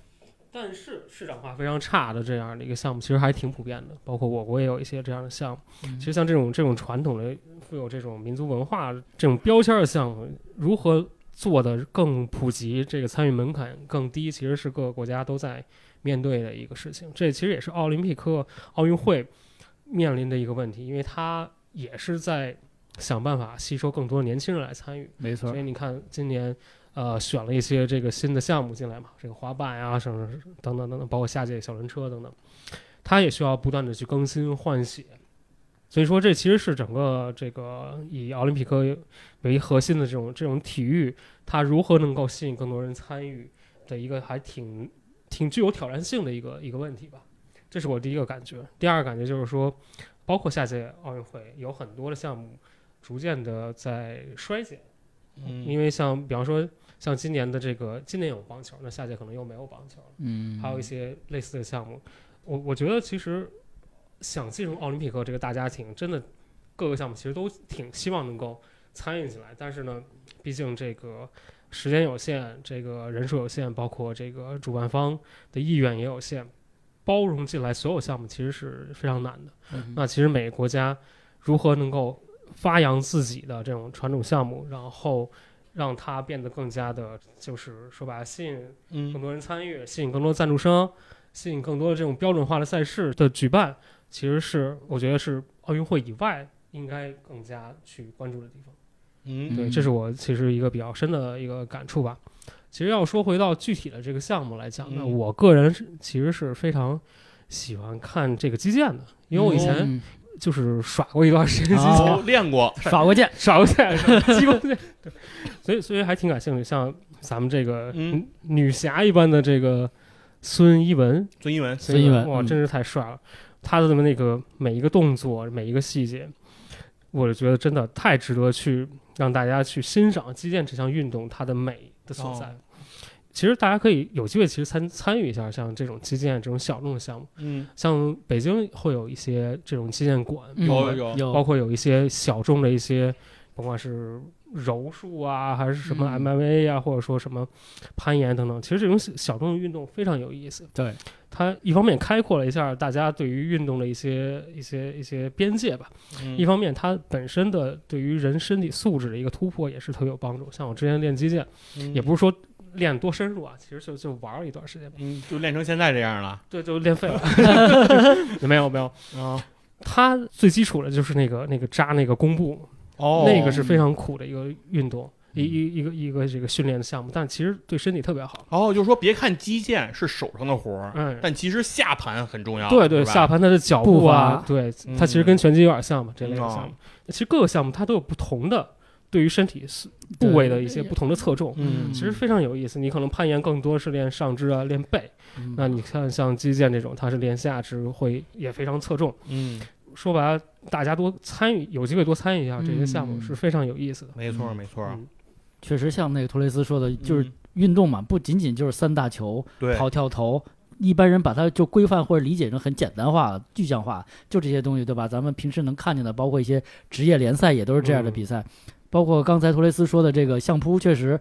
但是市场化非常差的这样的一个项目，其实还挺普遍的。包括我国也有一些这样的项目。嗯其实像这种这种传统的富有这种民族文化这种标签的项目，如何做的更普及，这个参与门槛更低，其实是各个国家都在面对的一个事情。这其实也是奥林匹克奥运会面临的一个问题，因为它也是在想办法吸收更多年轻人来参与。没错所以，你看今年。呃，选了一些这个新的项目进来嘛，这个滑板呀、什么等等等等，包括下届小轮车等等，它也需要不断的去更新换血。所以说，这其实是整个这个以奥林匹克为核心的这种这种体育，它如何能够吸引更多人参与的一个还挺挺具有挑战性的一个一个问题吧。这是我第一个感觉。第二个感觉就是说，包括下届奥运会有很多的项目逐渐的在衰减，嗯因为像比方说像今年的这个今年有棒球，那下届可能又没有棒球了。嗯，还有一些类似的项目。我我觉得其实想进入奥林匹克这个大家庭，真的各个项目其实都挺希望能够参与进来，但是呢，毕竟这个时间有限，这个人数有限，包括这个主办方的意愿也有限，包容进来所有项目其实是非常难的。嗯那其实每个国家如何能够发扬自己的这种传统项目，然后让它变得更加的，就是说白了吸引更嗯多人参与，吸引更多赞助商，吸引更多的这种标准化的赛事的举办，其实是我觉得是奥运会以外应该更加去关注的地方。嗯对，嗯这是我其实一个比较深的一个感触吧。其实要说回到具体的这个项目来讲呢，嗯我个人是其实是非常喜欢看这个击剑的，因为我以前嗯就是耍过一段时间击哦剑，哦，练过，耍过剑，耍过剑，激光剑，对，所以所以还挺感兴趣。像咱们这个嗯。女侠一般的这个孙一文，孙一文，孙一文哇，嗯。真是太帅了！他的那个每一个动作，每一个细节，我觉得真的太值得去让大家去欣赏击剑这项运动它的美的所在。哦其实大家可以有机会，其实参参与一下像这种击剑这种小众的项目，嗯，像北京会有一些这种击剑馆，嗯。有有有包括有一些小众的一些，甭管是柔术啊，还是什么嗯。MMA 啊，或者说什么攀岩等等，其实这种小小众的运动非常有意思。对，它一方面开阔了一下大家对于运动的一些一些一些边界吧，嗯。一方面它本身的对于人身体素质的一个突破也是特别有帮助。像我之前练击剑，嗯。也不是说练多深入啊，其实就就玩了一段时间吧，嗯，就练成现在这样了对，就练废了。没 有 没有，啊。它最基础的就是那个那个扎那个弓步，哦，那个是非常苦的一个运动，一一一个一个这个训练的项目，但其实对身体特别好。哦，就是说别看击剑是手上的活儿，嗯，但其实下盘很重要。对对，下盘它的脚步啊，对，嗯它其实跟拳击有点像嘛，这类的嗯项目。其实各个项目它都有不同的对于身体是部位的一些不同的侧重。嗯其实非常有意思，你可能攀岩更多是练上肢啊，练背。嗯那你看像击剑这种，它是练下肢，会也非常侧重。嗯，说白了，大家多参与，有机会多参与一下这些项目嗯是非常有意思的。没错没错，嗯确实像那个托雷斯说的，就是嗯运动嘛，不仅仅就是三大球、对跑跳投。一般人把它就规范或者理解成很简单化、具象化，就这些东西，对吧？咱们平时能看见的，包括一些职业联赛也都是这样的嗯比赛，包括刚才托雷斯说的这个相扑，确实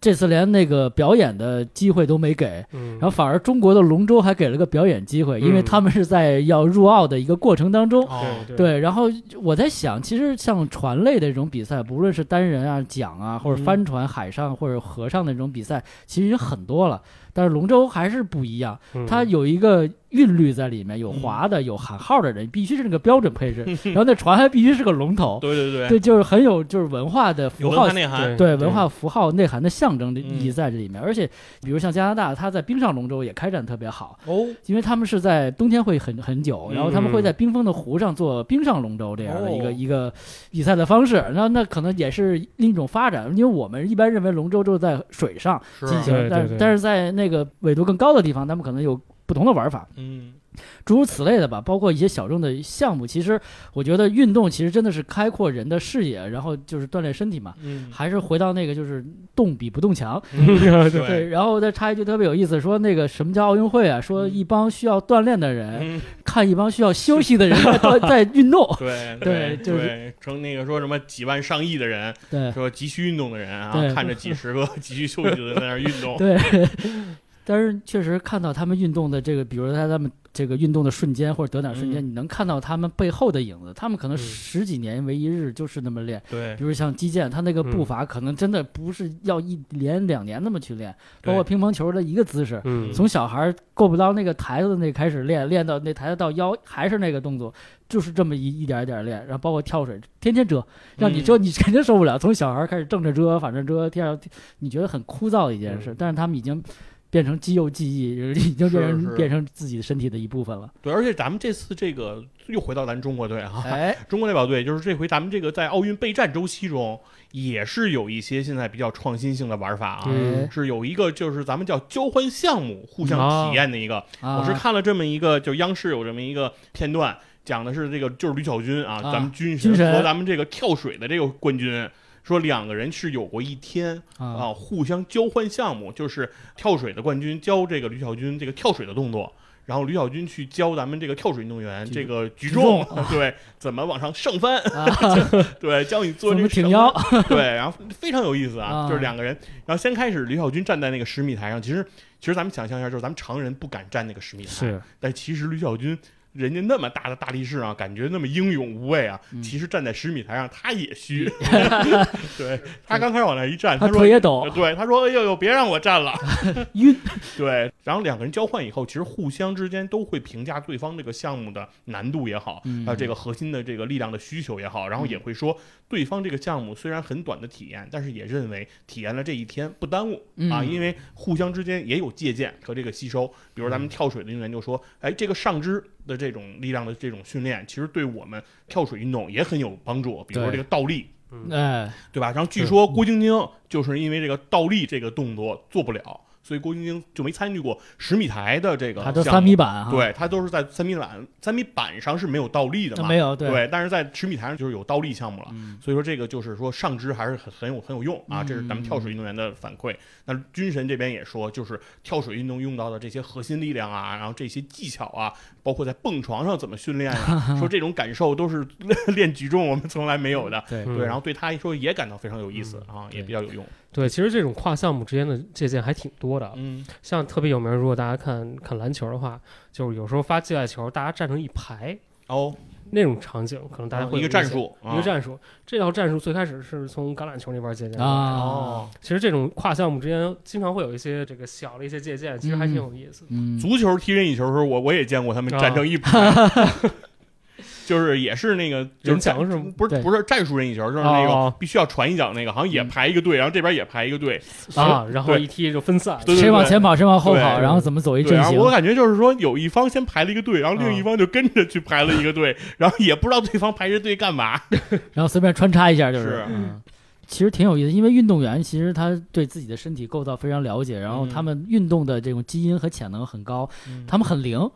这次连那个表演的机会都没给，嗯，然后反而中国的龙舟还给了个表演机会，因为嗯他们是在要入奥的一个过程当中。哦对对，然后我在想，其实像船类的这种比赛，不论是单人啊、桨啊，或者嗯帆船、海上或者河上的这种比赛，其实已经很多了。但是龙舟还是不一样，嗯。它有一个韵律在里面，有划的，有喊号的人，必须是那个标准配置，然后那船还必须是个龙头，对对对，对，就是很有就是文化的符号有文化内涵，对文化符号内涵的象征的意义嗯在这里面，而且比如像加拿大，它在冰上龙舟也开展特别好，哦，因为他们是在冬天会很很久，然后他们会嗯在冰封的湖上做冰上龙舟这样的一个、哦。一个比赛的方式，然后那可能也是另一种发展，因为我们一般认为龙舟就是在水上进行，但但是在那个纬度更高的地方，他们可能有不同的玩法。嗯，诸如此类的吧，包括一些小众的项目。其实我觉得运动其实真的是开阔人的视野，然后就是锻炼身体嘛。嗯，还是回到那个就是动比不动强，对对。然后再插一句特别有意思，说那个什么叫奥运会啊？说一帮需要锻炼的人、嗯，看一帮需要休息的人在 在运动，对对就是对，成那个说什么几万上亿的人，对说急需运动的人啊，看着几十个 急需休息的人在那儿运动，对。但是确实看到他们运动的这个，比如说在他们这个运动的瞬间或者得奖瞬间，嗯你能看到他们背后的影子。他们可能嗯十几年为一日，就是那么练。对比如像击剑，他那个步嗯伐可能真的不是要一连两年那么去练，包括乒乓球的一个姿势，嗯，从小孩够不到那个台子那开始练，练到那台子到腰还是那个动作，就是这么一一点一点练。然后包括跳水，天天折，让你折你肯定受不了。从小孩开始正着折，反着折，天上你觉得很枯燥的一件事，嗯但是他们已经。变成肌肉记忆，已经变成是是变成自己身体的一部分了。对，而且咱们这次这个又回到咱中国队啊，哎，中国代表队就是这回咱们这个在奥运备战周期中，也是有一些现在比较创新性的玩法啊。嗯是有一个就是咱们叫交换项目，互相体验的一个。啊我是看了这么一个，就央视有这么一个片段，讲的是这个就是吕小军啊，啊咱们军军神和咱们这个跳水的这个冠军。说两个人是有过一天啊。啊，互相交换项目，就是跳水的冠军教这个吕小军这个跳水的动作，然后吕小军去教咱们这个跳水运动员这个举举重。重，对，怎么往上上翻，啊，对，教你做这个上么挺腰，对，然后非常有意思啊，啊。就是两个人，然后先开始吕小军站在那个十米台上，其实其实咱们想象一下，就是咱们常人不敢站那个十米台，是。但其实吕小军。人家那么大的大力士啊，感觉那么英勇无畏啊，嗯其实站在十米台上他也虚。对他刚开始往那一站，他说腿也抖呃对，他说：“哎呦呦，别让我站了。晕。”对，然后两个人交换以后，其实互相之间都会评价对方这个项目的难度也好，嗯还有这个核心的这个力量的需求也好，然后也会说对方这个项目虽然很短的体验，但是也认为体验了这一天不耽误啊，嗯因为互相之间也有借鉴和这个吸收。比如咱们跳水的运动员就说：“哎，这个上肢的这种力量的这种训练，其实对我们跳水运动也很有帮助。比如说这个倒立。”哎，对吧？然后据说郭晶晶就是因为这个倒立这个动作做不了，所以郭晶晶就没参与过十米台的这个他都项目三米板哈，对他都是在三米板三米板上是没有倒立的嘛，没有对但是在十米台上就是有倒立项目了。嗯所以说这个就是说上肢还是很很有很有用啊，嗯这是咱们跳水运动员的反馈。那军神这边也说，就是跳水运动用到的这些核心力量啊，然后这些技巧啊，包括在蹦床上怎么训练啊，说这种感受都是 练举重我们从来没有的。对然后对他来说也感到非常有意思啊，也比较有用。对，其实这种跨项目之间的借鉴还挺多的。嗯，像特别有名，如果大家看看篮球的话，就是有时候发界外球，大家站成一排哦，那种场景，可能大家会一个战术，一个战术。这套战术最开始是从橄榄球那边借鉴的。啊，哦，其实这种跨项目之间经常会有一些这个小的一些借鉴，其实还挺有意思的。嗯，足球踢任意球的时候，我我也见过他们啊站成一排，就是也是那个就是人墙是吗不是不是战术任意球，就是那个哦必须要传一脚那个，好像也嗯排一个队，然后这边也排一个队，啊，然后一踢就分散。谁往前跑谁往后跑，然后怎么走一对，阵型我感觉就是说，有一方先排了一个队，然后另一啊方就跟着去排了一个队，然后也不知道对方排这队干嘛。然后随便穿插一下就是。其实挺有意思，因为运动员其实他对自己的身体构造非常了解，然后嗯他们运动的这种基因和潜能很高，他们很灵，哦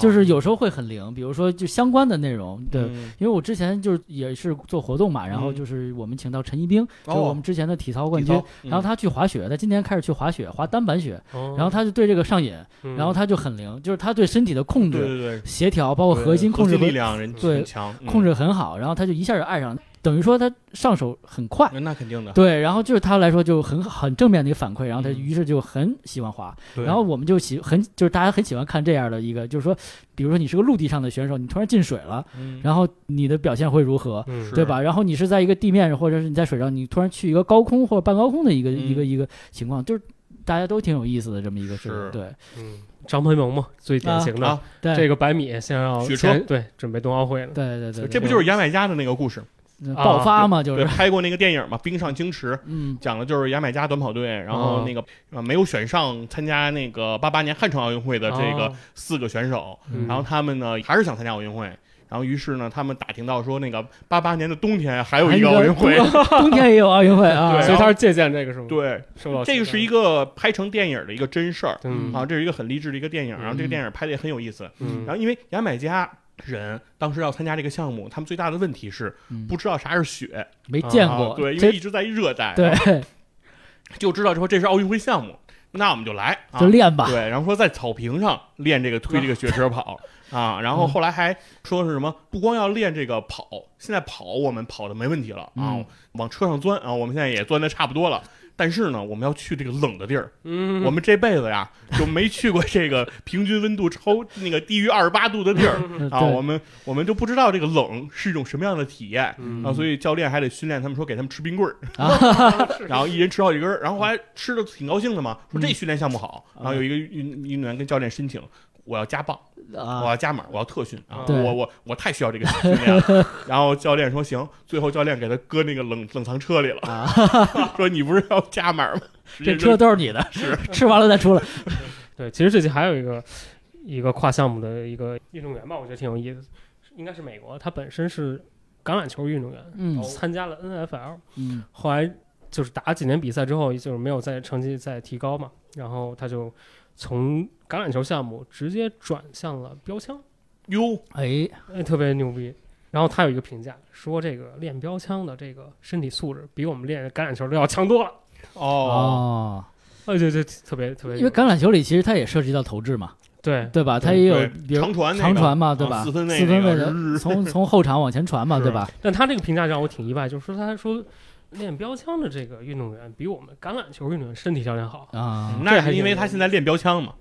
就是有时候会很灵，比如说就相关的内容，对，嗯。因为我之前就是也是做活动嘛，然后嗯就是我们请到陈一冰，就是我们之前的体操冠军然后他去滑雪，他今年开始去滑雪，滑单板雪，哦。然后他就对这个上瘾，嗯。然后他就很灵，就是他对身体的控制、对对对，协调，包括核心控制力量对控制很好，然后他就一下就爱上。等于说他上手很快。那肯定的。对，然后就是他来说就很很正面的一个反馈，然后他嗯于是就很喜欢滑，对然后我们就喜很就是大家很喜欢看这样的一个，就是说，比如说你是个陆地上的选手，你突然进水了，嗯然后你的表现会如何？嗯对吧？然后你是在一个地面上，或者是你在水上，你突然去一个高空或者半高空的一个、嗯一个一个情况，就是大家都挺有意思的这么一个事。对嗯，张培萌嘛，最典型的、啊，对，这个百米先要雪车对准备冬奥会了。对对对对，这不就是牙买加的那个故事？对爆发嘛？就，是拍过那个电影嘛，《冰上矜持》，嗯讲的就是牙买加短跑队，然后哦那个呃没有选上参加那个八八年汉城奥运会的这个哦四个选手，嗯然后他们呢还是想参加奥运会。然后，于是呢，他们打听到说，那个八八年的冬天还有一个奥运会，冬天也有奥运会啊。所以他是借鉴这个是吗？对，受到这个是一个个拍成电影的一个真事儿嗯啊，这是一个很励志的一个电影，然后这个嗯电影拍的也很有意思。嗯然后，因为牙买加人当时要参加这个项目，他们最大的问题是嗯不知道啥是雪，没见过，啊对，因为一直在热带，对就知道说这是奥运会项目，那我们就来，啊、就练吧。对，然后说在草坪上练这个推这个雪车跑 啊，然后后来还说是什么，不光要练这个跑，现在跑我们跑的没问题了啊嗯，往车上钻啊，我们现在也钻的差不多了。但是呢，我们要去这个冷的地儿，嗯，我们这辈子呀就没去过这个 平均温度超那个低于二十八度的地儿。啊，我们我们就不知道这个冷是一种什么样的体验。嗯。啊，所以教练还得训练他们说给他们吃冰棍儿，啊。然后一人吃好几根儿，然后还吃的挺高兴的嘛，说嗯。这训练项目好。然后有一个运运动员跟教练申请，我要加磅，我啊，要加码，我要特训啊，我我我太需要这个训练了。然后教练说行，最后教练给他搁那个冷冷藏车里了，啊。说你不是要加码吗？这车都是你的，吃完了再出来。对，其实最近还有一个一个跨项目的一个运动员吧，我觉得挺有意思，应该是美国，他本身是橄榄球运动员，嗯。参加了 NFL，嗯。后来就是打几年比赛之后，就是没有再成绩再提高嘛，然后他就从橄榄球项目直接转向了标枪，哟，哎，哎，特别牛逼。然后他有一个评价说，这个练标枪的这个身体素质比我们练橄榄球的要强多了。哦，哦，哎，对对，特别特别，因为橄榄球里其实它也涉及到投掷嘛，对对吧？它也有比如长传长传嘛，对啊吧？四分卫四分卫的 从从后场往前传嘛，对吧？但他这个评价让我挺意外，就是说他说练标枪的这个运动员比我们橄榄球运动员身体条件好。啊，嗯那是因为他现在练标枪嘛，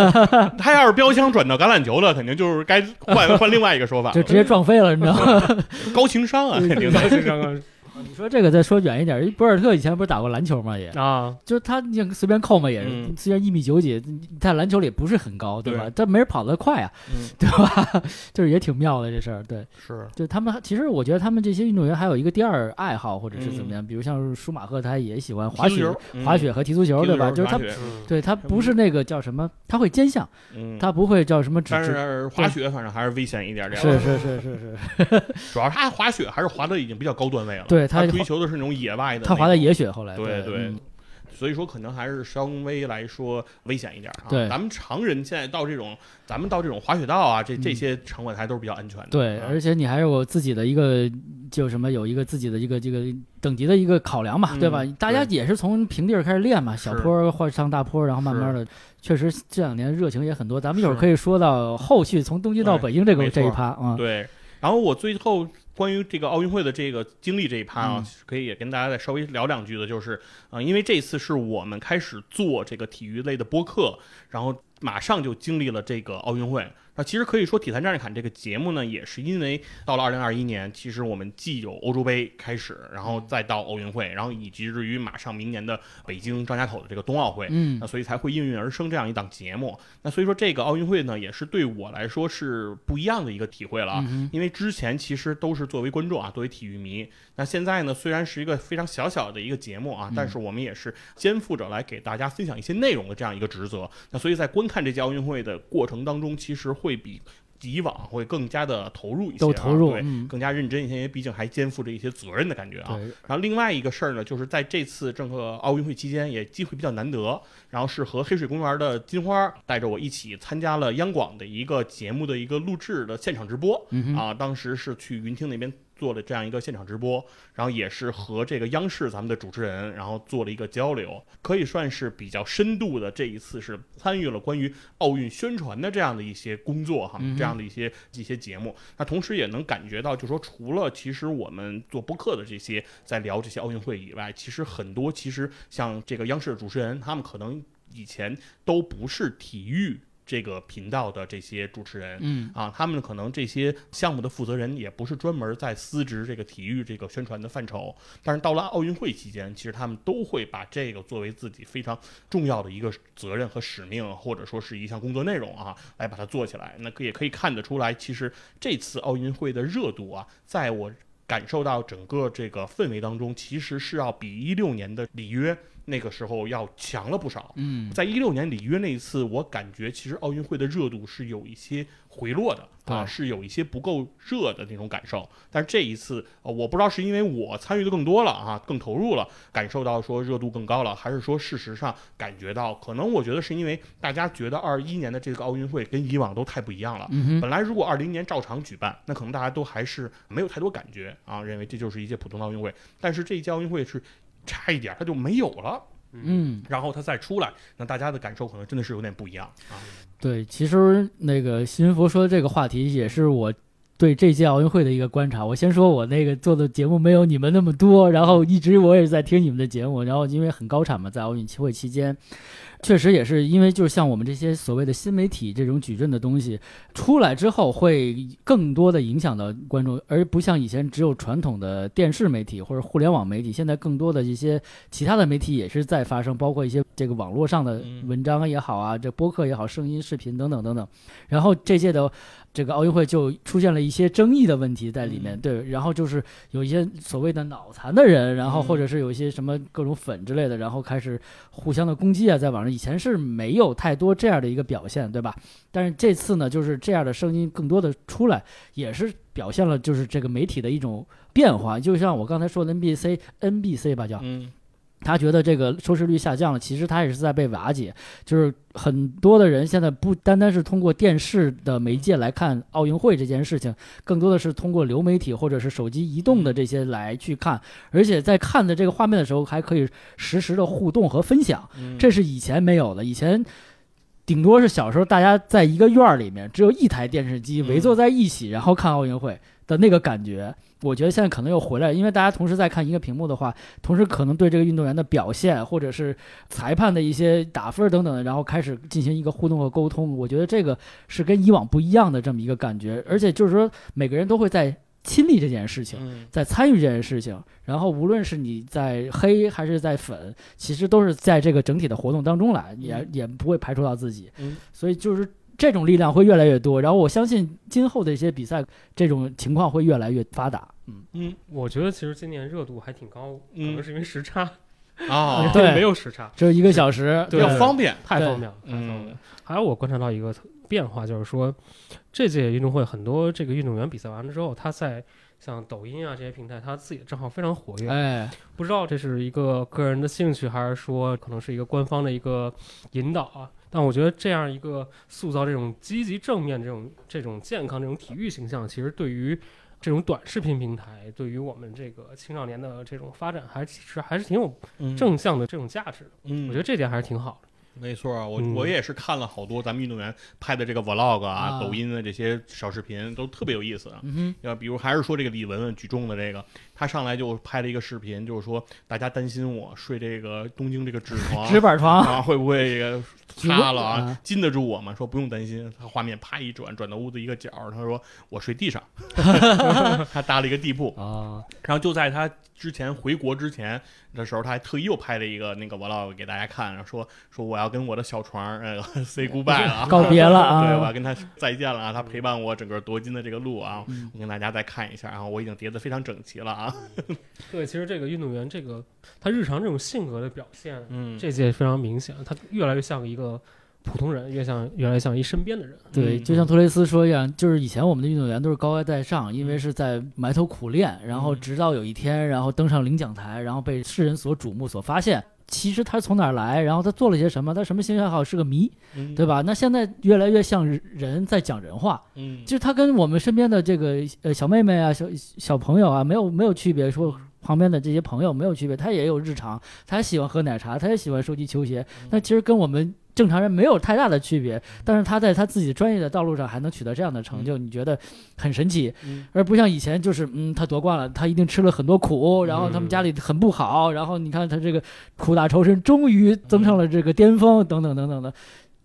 他要是标枪转到橄榄球了，肯定就是该换换另外一个说法，就直接撞飞了，你知道吗？高情商啊，肯定的。这个你说这个再说远一点，博尔特以前不是打过篮球吗？也啊，就是他你随便扣嘛，也是嗯虽然一米九几，在篮球里不是很高，对吧对？但没人跑得快啊，嗯，对吧？就是也挺妙的这事儿，对。是，就他们其实我觉得他们这些运动员还有一个第二爱好或者是怎么嗯样，比如像舒马赫，他也喜欢滑雪滑雪和踢足球，对吧？就是他对他不是那个叫什么，他会兼项，嗯，他不会叫什么只但。是滑雪反正还是危险一点点。是是是是是，主要他滑雪还是滑的已经比较高段位了。对他他追求的是那种野外的。他滑的。野雪，后来对对嗯所以说可能还是稍微来说危险一点啊。对咱们常人现在到这种，咱们到这种滑雪道啊，这这些场馆还都是比较安全的。对，啊而且你还有自己的一个，就什么有一个自己的一个这个等级的一个考量嘛，嗯对吧？大家也是从平地儿开始练嘛，小是坡换上大坡，然后慢慢的，确实这两年热情也很多。咱们一会儿可以说到后续从东京到北京这个这一趴啊，对，然后我最后关于这个奥运会的这个经历这一趴啊，嗯可以也跟大家再稍微聊两句的，就是啊、呃因为这次是我们开始做这个体育类的播客，然后马上就经历了这个奥运会。那其实可以说，《体坛战士侃》这个节目呢，也是因为到了二零二一年，其实我们既有欧洲杯开始，然后再到奥运会，然后以及至于马上明年的北京张家口的这个冬奥会，嗯那所以才会应运而生这样一档节目。那所以说，这个奥运会呢，也是对我来说是不一样的一个体会了啊。嗯因为之前其实都是作为观众啊，作为体育迷。那现在呢，虽然是一个非常小小的一个节目啊，但是我们也是肩负着来给大家分享一些内容的这样一个职责。那所以在观看这届奥运会的过程当中，其实会比以往会更加的投入一些、啊，都投入对，嗯更加认真一些，因为毕竟还肩负着一些责任的感觉啊。然后另外一个事儿呢，就是在这次整个奥运会期间，也机会比较难得，然后是和黑水公园的金花带着我一起参加了央广的一个节目的一个录制的现场直播、嗯啊，当时是去云听那边。做了这样一个现场直播，然后也是和这个央视咱们的主持人，然后做了一个交流，可以算是比较深度的。这一次是参与了关于奥运宣传的这样的一些工作哈，这样的一些一些节目。那同时也能感觉到，就说除了其实我们做播客的这些在聊这些奥运会以外，其实很多其实像这个央视的主持人，他们可能以前都不是体育。这个频道的这些主持人，嗯啊，他们可能这些项目的负责人也不是专门在司职这个体育这个宣传的范畴，但是到了奥运会期间，其实他们都会把这个作为自己非常重要的一个责任和使命，或者说是一项工作内容啊，来把它做起来。那可也可以看得出来，其实这次奥运会的热度啊，在我感受到整个这个氛围当中，其实是要比一六年的里约。那个时候要强了不少。嗯，在一六年里约那一次，我感觉其实奥运会的热度是有一些回落的啊，是有一些不够热的那种感受。但是这一次，呃，我不知道是因为我参与的更多了啊，更投入了，感受到说热度更高了，还是说事实上感觉到，可能我觉得是因为大家觉得二一年的这个奥运会跟以往都太不一样了。嗯，本来如果二零年照常举办，那可能大家都还是没有太多感觉啊，认为这就是一届普通的奥运会。但是这一届奥运会是差一点儿它就没有了，嗯，然后它再出来，那大家的感受可能真的是有点不一样啊。对，其实那个新云佛说的这个话题也是我对这届奥运会的一个观察。我先说我那个做的节目没有你们那么多，然后一直我也是在听你们的节目，然后因为很高产嘛，在奥运期会期间。确实也是因为，就是像我们这些所谓的新媒体这种矩阵的东西出来之后，会更多的影响到观众，而不像以前只有传统的电视媒体或者互联网媒体，现在更多的一些其他的媒体也是在发生，包括一些这个网络上的嗯文章也好啊，这播客也好，声音、视频等等等等。然后这届的这个奥运会就出现了一些争议的问题在里面，嗯对，然后就是有一些所谓的脑残的人，然后嗯或者是有一些什么各种粉之类的，然后开始互相的攻击啊，在网上以前是没有太多这样的一个表现，对吧？但是这次呢，就是这样的声音更多的出来，也是表现了就是这个媒体的一种变化。就像我刚才说的 NBC NBC 吧，叫嗯他觉得这个收视率下降了，其实他也是在被瓦解。就是很多的人现在不单单是通过电视的媒介来看奥运会这件事情，更多的是通过流媒体或者是手机移动的这些来去看，而且在看的这个画面的时候，还可以实时的互动和分享，嗯这是以前没有的。以前顶多是小时候大家在一个院儿里面，只有一台电视机嗯围坐在一起，然后看奥运会的那个感觉。我觉得现在可能又回来，因为大家同时在看一个屏幕的话，同时可能对这个运动员的表现，或者是裁判的一些打分等等的，然后开始进行一个互动和沟通。我觉得这个是跟以往不一样的这么一个感觉，而且就是说每个人都会在亲历这件事情。嗯在参与这件事情，然后无论是你在黑还是在粉，其实都是在这个整体的活动当中来，也嗯也不会排除到自己。嗯所以就是这种力量会越来越多，然后我相信今后的一些比赛，这种情况会越来越发达。嗯，嗯。我觉得其实今年热度还挺高，可嗯能是因为时差，啊，对。没有时差，只有一个小时，对。比较方便。太方便了，太方便嗯。了。还有我观察到一个变化，就是说这届运动会很多这个运动员比赛完了之后，他在像抖音啊这些平台，他自己的账号非常活跃。哎，不知道这是一个个人的兴趣，还是说可能是一个官方的一个引导啊？但我觉得这样一个塑造这种积极正面、这种这种健康、这种体育形象，其实对于这种短视频平台，对于我们这个青少年的这种发展，还其实还是挺有嗯正向的这种价值的。嗯，我觉得这点还是挺好的。没错啊，我嗯我也是看了好多咱们运动员拍的这个 vlog 啊、啊抖音的这些小视频，都特别有意思要比如还是说这个李雯雯举重的这个，她上来就拍了一个视频，就是说大家担心我睡这个东京这个纸 床，纸板床，啊会不会这个 塌了啊啊？禁得住我吗？说不用担心，他画面啪一转，转到屋子一个角儿，他说我睡地上，他搭了一个地铺，啊，然后就在他之前回国之前的时候，他还特意又拍了一个那个 vlog 给大家看，然后说说我要跟我的小床呃 say goodbye 了啊，告别了啊。对，我啊要，跟他再见了啊，他陪伴我整个夺金的这个路啊，嗯。我跟大家再看一下，然后我已经叠得非常整齐了啊，对，其实这个运动员这个他日常这种性格的表现，嗯，这届非常明显，他越来越像一个普通人，越像越来越像一身边的人。对，嗯。就像托雷斯说一样，就是以前我们的运动员都是高高在上，因为是在埋头苦练，然后嗯。直到有一天，然后登上领奖台，然后被世人所瞩目、所发现。其实他从哪儿来，然后他做了些什么，他什么兴趣爱好是个谜，嗯。对吧？那现在越来越像人在讲人话，嗯，就是他跟我们身边的这个呃小妹妹啊、小小朋友啊没有没有区别，说旁边的这些朋友没有区别，他也有日常，他也喜欢喝奶茶，他也喜欢收集球鞋，那其实跟我们正常人没有太大的区别，但是他在他自己专业的道路上还能取得这样的成就，你觉得很神奇，嗯。而不像以前就是嗯他夺冠了，他一定吃了很多苦，然后他们嗯家里很不好，然后你看他这个苦大仇深，终于登上了这个巅峰，等等等等的。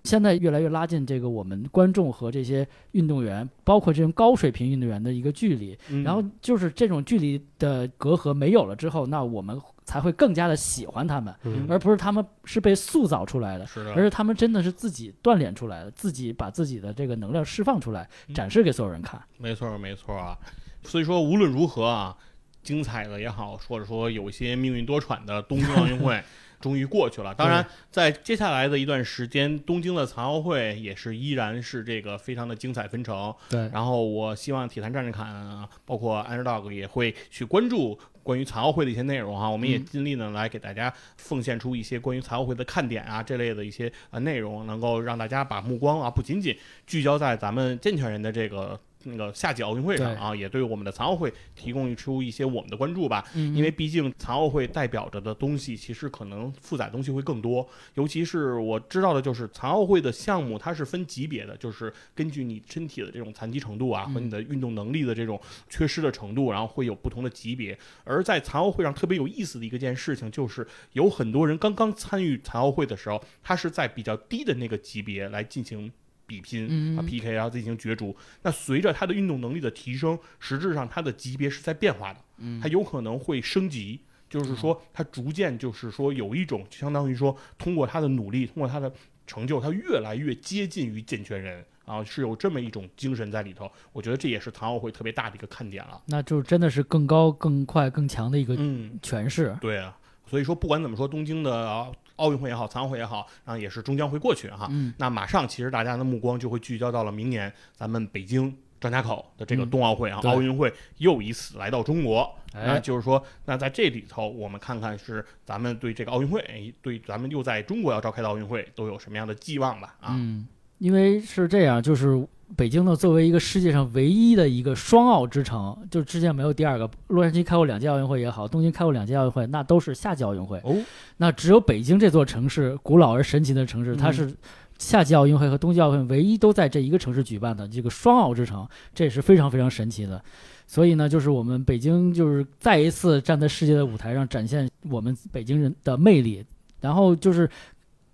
现在越来越拉近这个我们观众和这些运动员，包括这种高水平运动员的一个距离。嗯然后就是这种距离的隔阂没有了之后，那我们才会更加的喜欢他们，嗯而不是他们是被塑造出来的，是的，而是他们真的是自己锻炼出来的，自己把自己的这个能量释放出来，嗯展示给所有人看。没错儿没错儿啊。所以说无论如何啊，精彩的也好，或者说有一些命运多舛的东京奥运会。终于过去了。当然，在接下来的一段时间，东京的残奥会也是依然是这个非常的精彩纷呈。对，然后我希望体坛战士侃啊，包括 Underdog 也会去关注关于残奥会的一些内容哈。我们也嗯尽力呢来给大家奉献出一些关于残奥会的看点啊这类的一些呃内容，能够让大家把目光啊不仅仅聚焦在咱们健全人的这个。那个夏季奥运会上啊，也对我们的残奥会提供出一些我们的关注吧。嗯因为毕竟残奥会代表着的东西，其实可能负载东西会更多。尤其是我知道的，就是残奥会的项目，它是分级别的，就是根据你身体的这种残疾程度啊，嗯和你的运动能力的这种缺失的程度，然后会有不同的级别。而在残奥会上特别有意思的一个件事情，就是有很多人刚刚参与残奥会的时候，他是在比较低的那个级别来进行。比拼嗯啊 PK，然后进行角逐。那随着他的运动能力的提升，实质上他的级别是在变化的，嗯他有可能会升级。就是说，他逐渐就是说有一种，相当于说，通过他的努力，通过他的成就，他越来越接近于健全人啊，是有这么一种精神在里头。我觉得这也是残奥会特别大的一个看点了。那就真的是更高、更快、更强的一个嗯，诠释。对啊，所以说不管怎么说，东京的啊奥运会也好，残奥会也好，然后也是终将会过去哈。嗯，那马上其实大家的目光就会聚焦到了明年咱们北京张家口的这个嗯冬奥会啊，对奥运会又一次来到中国。那哎，就是说，那在这里头，我们看看是咱们对这个奥运会，哎对咱们又在中国要召开的奥运会都有什么样的寄望吧？啊，嗯，因为是这样，就是北京呢，作为一个世界上唯一的一个双奥之城，就之前没有第二个。洛杉矶开过两届奥运会也好，东京开过两届奥运会，那都是夏季奥运会。哦，那只有北京这座城市，古老而神奇的城市，它嗯是夏季奥运会和冬季奥运会唯一都在这一个城市举办的这个双奥之城，这也是非常非常神奇的。所以呢，就是我们北京就是再一次站在世界的舞台上展现我们北京人的魅力，然后就是。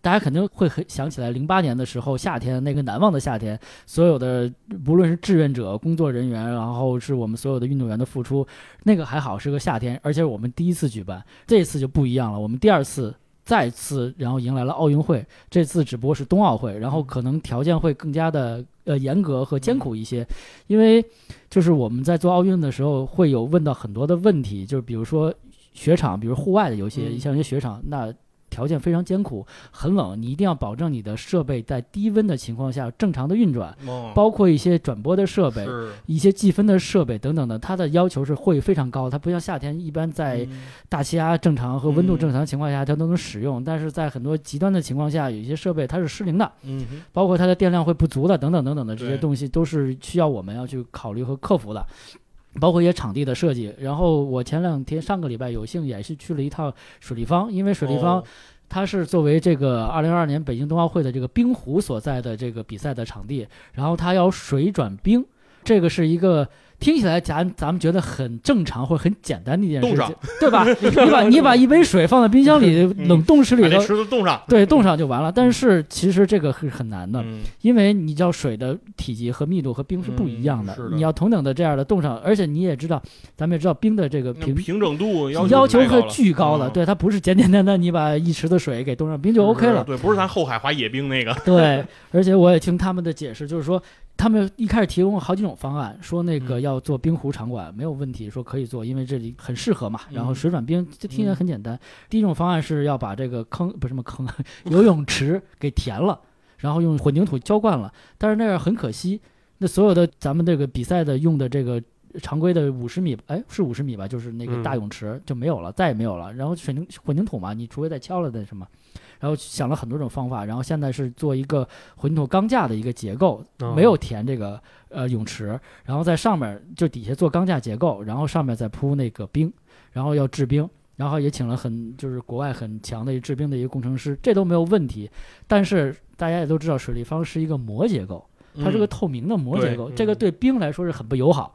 大家肯定会很想起来，零八年的时候，夏天那个难忘的夏天，所有的不论是志愿者、工作人员，然后是我们所有的运动员的付出，那个还好是个夏天，而且我们第一次举办，这次就不一样了，我们第二次再次，然后迎来了奥运会，这次只不过是冬奥会，然后可能条件会更加的呃严格和艰苦一些，因为就是我们在做奥运的时候会有问到很多的问题，就是比如说雪场，比如户外的游戏，嗯像一些雪场那。条件非常艰苦，很冷，你一定要保证你的设备在低温的情况下正常的运转，哦包括一些转播的设备、一些计分的设备等等的，它的要求是会非常高。它不像夏天一般在嗯大气压正常和温度嗯正常的情况下，它都能使用。但是在很多极端的情况下，有一些设备它是失灵的，嗯包括它的电量会不足的，等等等等的这些东西，都是需要我们要去考虑和克服的。包括一些场地的设计，然后我前两天上个礼拜有幸也是去了一趟水立方，因为水立方哦。它是作为这个二零二二年北京冬奥会的这个冰壶所在的这个比赛的场地，然后它要水转冰，这个是一个听起来咱咱们觉得很正常或者很简单的一件事情，对吧？你把你把一杯水放在冰箱里嗯冷冻室里头池子冻上。对，冻上就完了。但是其实这个是很难的，嗯因为你知道水的体积和密度和冰是不一样的，嗯的你要同等的这样的冻上，而且你也知道，咱们也知道冰的这个平平整度要要求可巨高了，嗯对，它不是简简单单你把一池的水给冻上冰就 OK 了，对，不是咱后海滑野冰那个。对，而且我也听他们的解释，就是说他们一开始提供了好几种方案，说那个嗯要做冰壶场馆没有问题，说可以做，因为这里很适合嘛。然后嗯水转冰，这听起来很简单。第一种方案是要把这个坑不是什么坑，游泳池给填了，然后用混凝土浇灌了，但是那样很可惜，那所有的咱们这个比赛的用的这个。常规的五十米，哎，是五十米吧？就是那个嗯大泳池就没有了，再也没有了。然后水泥混凝土嘛，你除非再敲了再什么。然后想了很多种方法，然后现在是做一个混凝土钢架的一个结构，哦没有填这个呃泳池，然后在上面就底下做钢架结构，然后上面再铺那个冰，然后要制冰，然后也请了很就是国外很强的一制冰的一个工程师，这都没有问题。但是大家也都知道，水立方是一个膜结构，它是个透明的膜结构，这个对冰来说是很不友好。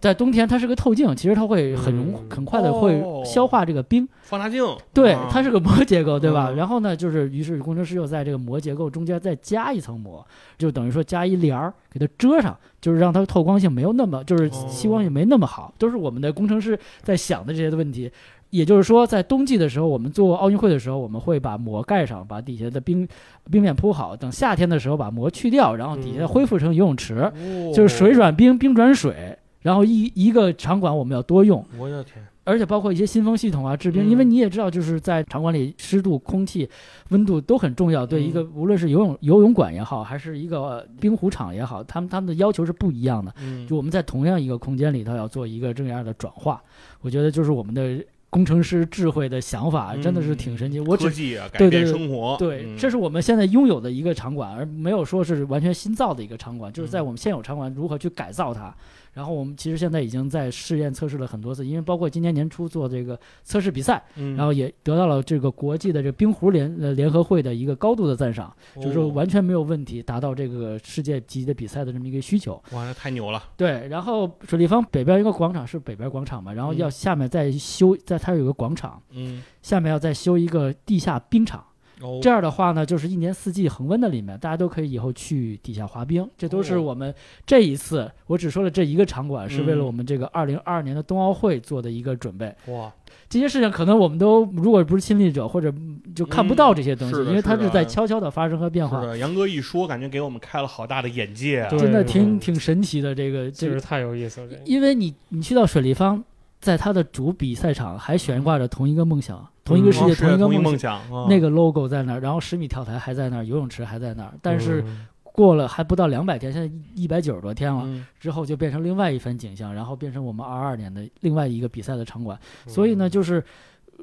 在冬天它是个透镜，其实它会很融嗯很快的会哦消化这个冰。放大镜，对啊，它是个膜结构，对吧？嗯然后呢，就是于是工程师又在这个膜结构中间再加一层膜，就等于说加一帘儿给它遮上，就是让它透光性没有那么，就是哦吸光性没那么好，都是我们的工程师在想的这些问题。也就是说，在冬季的时候，我们做奥运会的时候，我们会把膜盖上，把底下的冰冰面铺好。等夏天的时候，把膜去掉，然后底下嗯恢复成游泳池，哦就是水转冰，冰转水。然后一一个场馆我们要多用，我的天，而且包括一些新风系统啊、制冰，嗯因为你也知道，就是在场馆里湿度、空气、温度都很重要。对嗯一个无论是游泳游泳馆也好，还是一个呃冰壶场也好，他们他们的要求是不一样的。嗯就我们在同样一个空间里头要做一个这样的转化，我觉得就是我们的工程师智慧的想法真的是挺神奇。我只科技啊，改变对对对。生活，对，嗯。这是我们现在拥有的一个场馆，而没有说是完全新造的一个场馆，就是在嗯。我们现有场馆如何去改造它。然后我们其实现在已经在试验测试了很多次，因为包括今年年初做这个测试比赛，嗯然后也得到了这个国际的这个冰壶联呃联合会的一个高度的赞赏，就是说哦完全没有问题，达到这个世界级的比赛的这么一个需求。哇，那太牛了，对，然后水立方北边一个广场是北边广场嘛，然后要嗯下面再修，在它有个广场，嗯，下面要再修一个地下冰场。哦这样的话呢，就是一年四季恒温的里面，大家都可以以后去底下滑冰。这都是哦我们这一次，我只说了这一个场馆，是为了嗯我们这个二零二二年的冬奥会做的一个准备。哇，这些事情可能我们都如果不是亲历者，或者嗯就看不到这些东西，因为它是在悄悄的发生和变化，杨哥一说，感觉给我们开了好大的眼界啊，真的挺挺神奇的。这个这个，确实太有意思了。因为你你去到水立方，在它的主比赛场还悬挂着同一个梦想，同一个世界，同一个梦梦想，啊。那个 logo 在那儿，然后十米跳台还在那儿，游泳池还在那儿，但是嗯。过了还不到两百天，现在一百九十多天了，嗯。之后就变成另外一番景象，然后变成我们二二年的另外一个比赛的场馆。嗯。所以呢，就是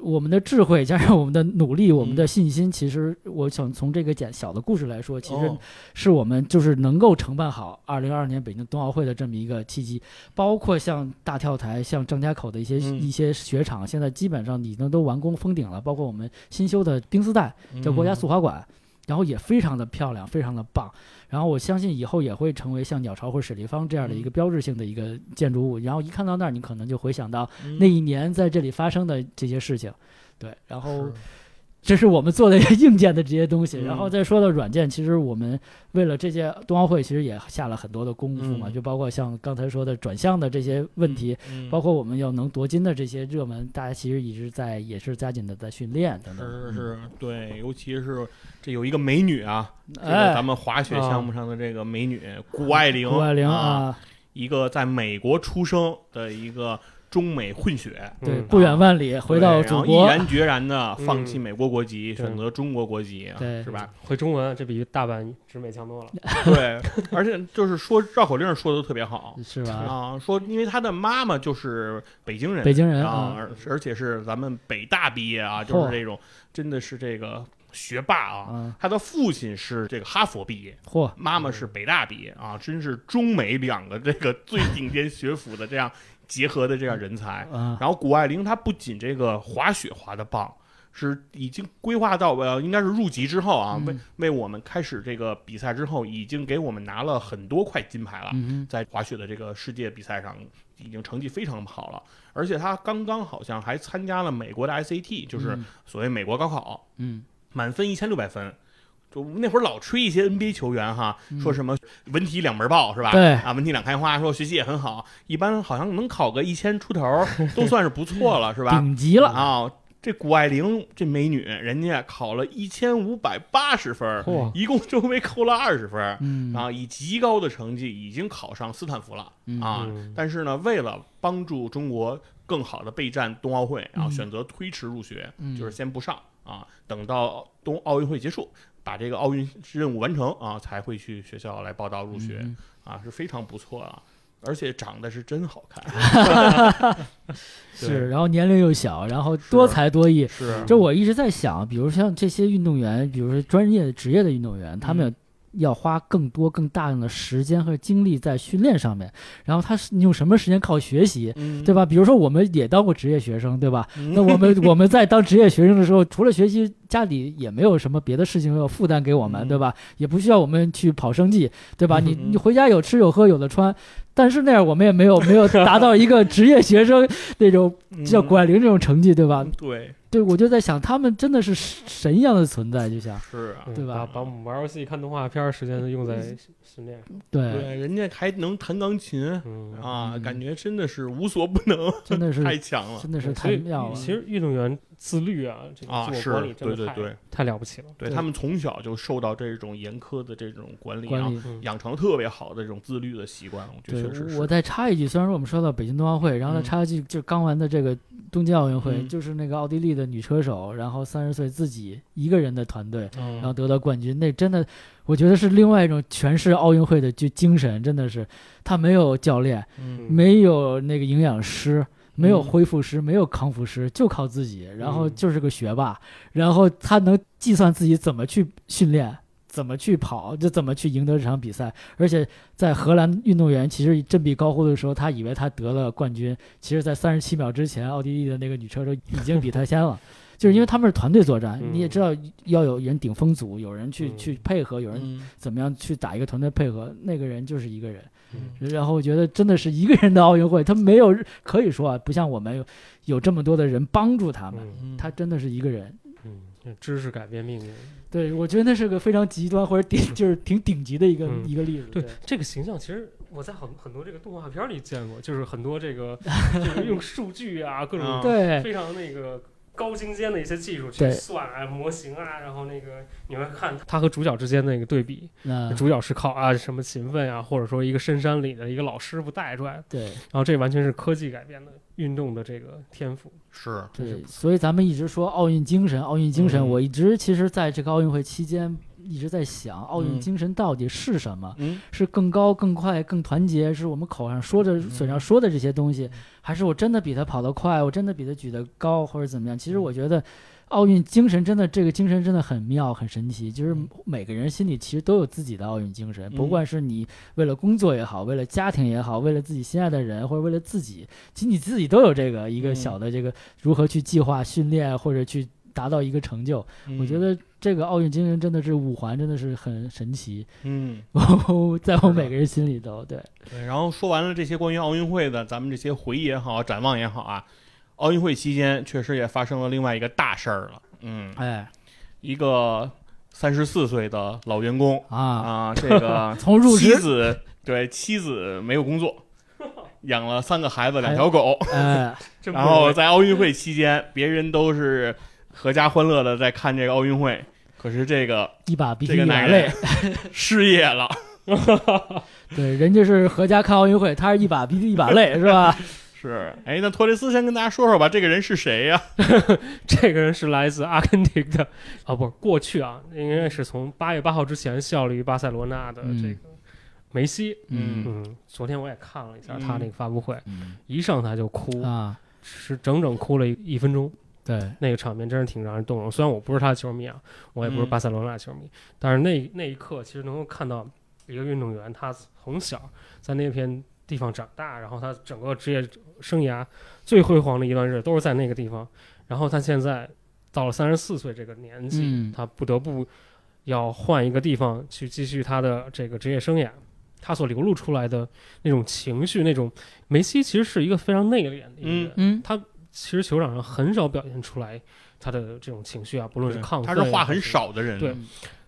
我们的智慧加上我们的努力，我们的信心，其实我想从这个简小的故事来说，其实哦是我们就是能够承办好二零二二年北京冬奥会的这么一个契机。包括像大跳台、像张家口的一些、嗯一些雪场，现在基本上已经都完工封顶了。包括我们新修的冰丝带，叫国家嗯速滑馆，然后也非常的漂亮，非常的棒。然后我相信以后也会成为像鸟巢或水立方这样的一个标志性的一个建筑物。然后一看到那儿，你可能就回想到嗯那一年在这里发生的这些事情。对，然后是这是我们做的硬件的这些东西。嗯然后再说到软件，其实我们为了这些冬奥会，其实也下了很多的功夫嘛，嗯就包括像刚才说的转向的这些问题。嗯包括我们要能夺金的这些热门，大家其实一直在也是加紧的在训练等等。是是是，对，尤其是这有一个美女啊，这个哎咱们滑雪项目上的这个美女谷爱凌，谷爱凌啊，啊，一个在美国出生的一个中美混血，对，嗯不远万里回到祖国毅，然决然的放弃嗯美国国籍，选择中国国籍，对是吧？会中文，这比大阪直美强多了。对，而且就是说绕口令说的都特别好。是吧？啊，说因为他的妈妈就是北京人，北京人啊啊，，而而且是咱们北大毕业啊，就是这种真的是这个学霸啊。啊，他的父亲是这个哈佛毕业，嚯，妈妈是北大毕业啊，真是中美两个这个最顶尖学府的这样结合的这样人才。啊，然后谷爱凌她不仅这个滑雪滑的棒，是已经规划到呃应该是入籍之后啊，嗯为为我们开始这个比赛之后，已经给我们拿了很多块金牌了。嗯在滑雪的这个世界比赛上，已经成绩非常好了，而且她刚刚好像还参加了美国的 SAT，就是嗯所谓美国高考，嗯满分一千六百分。就那会儿老吹一些 NBA 球员哈，说什么文体两门报是吧？嗯对。啊，文体两开花，说学习也很好，一般好像能考个一千出头 都算是不错了，是吧？顶级了，啊，这谷爱凌这美女，人家考了一千五百八十分一共就被扣了二十分啊，以极高的成绩已经考上斯坦福了嗯。啊。嗯。但是呢，为了帮助中国更好的备战冬奥会，然后嗯。选择推迟入学，嗯。就是先不上啊，等到冬奥运会结束，把这个奥运任务完成啊，才会去学校来报道入学、嗯啊，是非常不错啊。而且长得是真好看，对是，然后年龄又小，然后多才多艺。是这我一直在想，比如像这些运动员，比如说专业的职业的运动员，他们要花更多、更大量的时间和精力在训练上面，然后他是用什么时间靠学习，嗯对吧？比如说我们也当过职业学生，对吧？嗯那我们 我们在当职业学生的时候，除了学习，家里也没有什么别的事情要负担给我们，嗯对吧？也不需要我们去跑生计，对吧？你嗯你回家有吃有喝有的穿，但是那样我们也没有没有达到一个职业学生那种叫管理这种成绩，对吧？嗯对，对，我就在想，他们真的是神一样的存在，就像是啊，嗯对吧把把我们玩游戏、看动画片儿时间都用在训练上。对，对，人家还能弹钢琴嗯啊，嗯感觉真的是无所不能，真的是 太强了真的是太妙了。其实运动员自律啊，这个啊！自是我管理，真的太对对对，太了不起了。对对他们从小就受到这种严苛的这种管理，养成特别好的这种自律的习惯，我觉得确实，是。我再插一句，虽然说我们说到北京冬奥会，然后再嗯插一句，就刚完的这个东京奥运会，嗯就是那个奥地利的女车手，然后三十岁自己一个人的团队，然后嗯，得到冠军，那真的，我觉得是另外一种诠释奥运会的就精神，真的是，他没有教练，嗯没有那个营养师。没有嗯恢复师，没有康复师，就靠自己，然后嗯就是个学霸，然后他能计算自己怎么去训练，怎么去跑，就怎么去赢得这场比赛。而且在荷兰运动员其实振臂高呼的时候，他以为他得了冠军，其实在三十七秒之前，奥地利的那个女车手已经比他先了。就是因为他们是团队作战，嗯你也知道要有人顶风阻，有人去嗯去配合，有人嗯怎么样去打一个团队配合，那个人就是一个人。嗯然后我觉得真的是一个人的奥运会，他没有可以说啊，不像我们有有这么多的人帮助他们，嗯他真的是一个人。嗯，知识改变命运。对，我觉得那是个非常极端或者顶，就是挺顶级的一个、嗯一个例子。对这个形象，其实我在很很多这个动画片里见过，就是很多这个 就是用数据啊，各种啊对非常那个高精尖的一些技术去算啊模型啊，然后那个你会看他和主角之间的那个对比，那主角是靠啊什么勤奋啊，或者说一个深山里的一个老师傅带出来的，对然后这完全是科技改变的运动的这个天赋。是。对，所以咱们一直说奥运精神，奥运精神，嗯。我一直其实在这个奥运会期间一直在想，奥运嗯。精神到底是什么？嗯。是更高、更快、更团结，是我们口上说着、嘴上说的这些东西，还是我真的比他跑得快，我真的比他举得高，或者怎么样？其实我觉得，奥运精神真的这个精神真的很妙、很神奇。就是每个人心里其实都有自己的奥运精神，不嗯管是你为了工作也好，为了家庭也好，为了自己心爱的人，或者为了自己，其实你自己都有这个一个嗯小的这个如何去计划训练，或者去达到一个成就。我觉得这个奥运精神真的是五环，真的是很神奇。嗯，在我每个人心里头，对，对。然后说完了这些关于奥运会的，咱们这些回忆也好，展望也好啊，奥运会期间确实也发生了另外一个大事儿了。嗯，哎一个三十四岁的老员工啊，啊，这个 从入妻职，子对妻子没有工作，养了三个孩子，两条狗。哎，真 然后在奥运会期间，别人都是阖家欢乐的在看这个奥运会，可是这个一把鼻涕这个一把泪人，失业了。对，人家是合家看奥运会，他是一把鼻涕一把泪，是吧？是，哎，那托雷斯先跟大家说说吧，这个人是谁呀、这个人是来自阿根廷的，啊，不是过去啊，应该是从八月八号之前效力于巴塞罗那的嗯这个梅西。嗯嗯，昨天我也看了一下嗯他那个发布会，嗯一上台就哭，啊，是整整哭了一一分钟。对，那个场面真是挺让人动容。虽然我不是他的球迷啊，我也不是嗯巴塞罗那球迷，但是那那一刻其实能够看到一个运动员，他从小在那片地方长大，然后他整个职业生涯最辉煌的一段日子都是在那个地方，然后他现在到了三十四岁这个年纪，嗯他不得不要换一个地方去继续他的这个职业生涯。他所流露出来的那种情绪，那种梅西其实是一个非常内敛的一个人，嗯，其实球场上很少表现出来他的这种情绪啊，不论是对亢奋啊，他是话很还是。少的人。对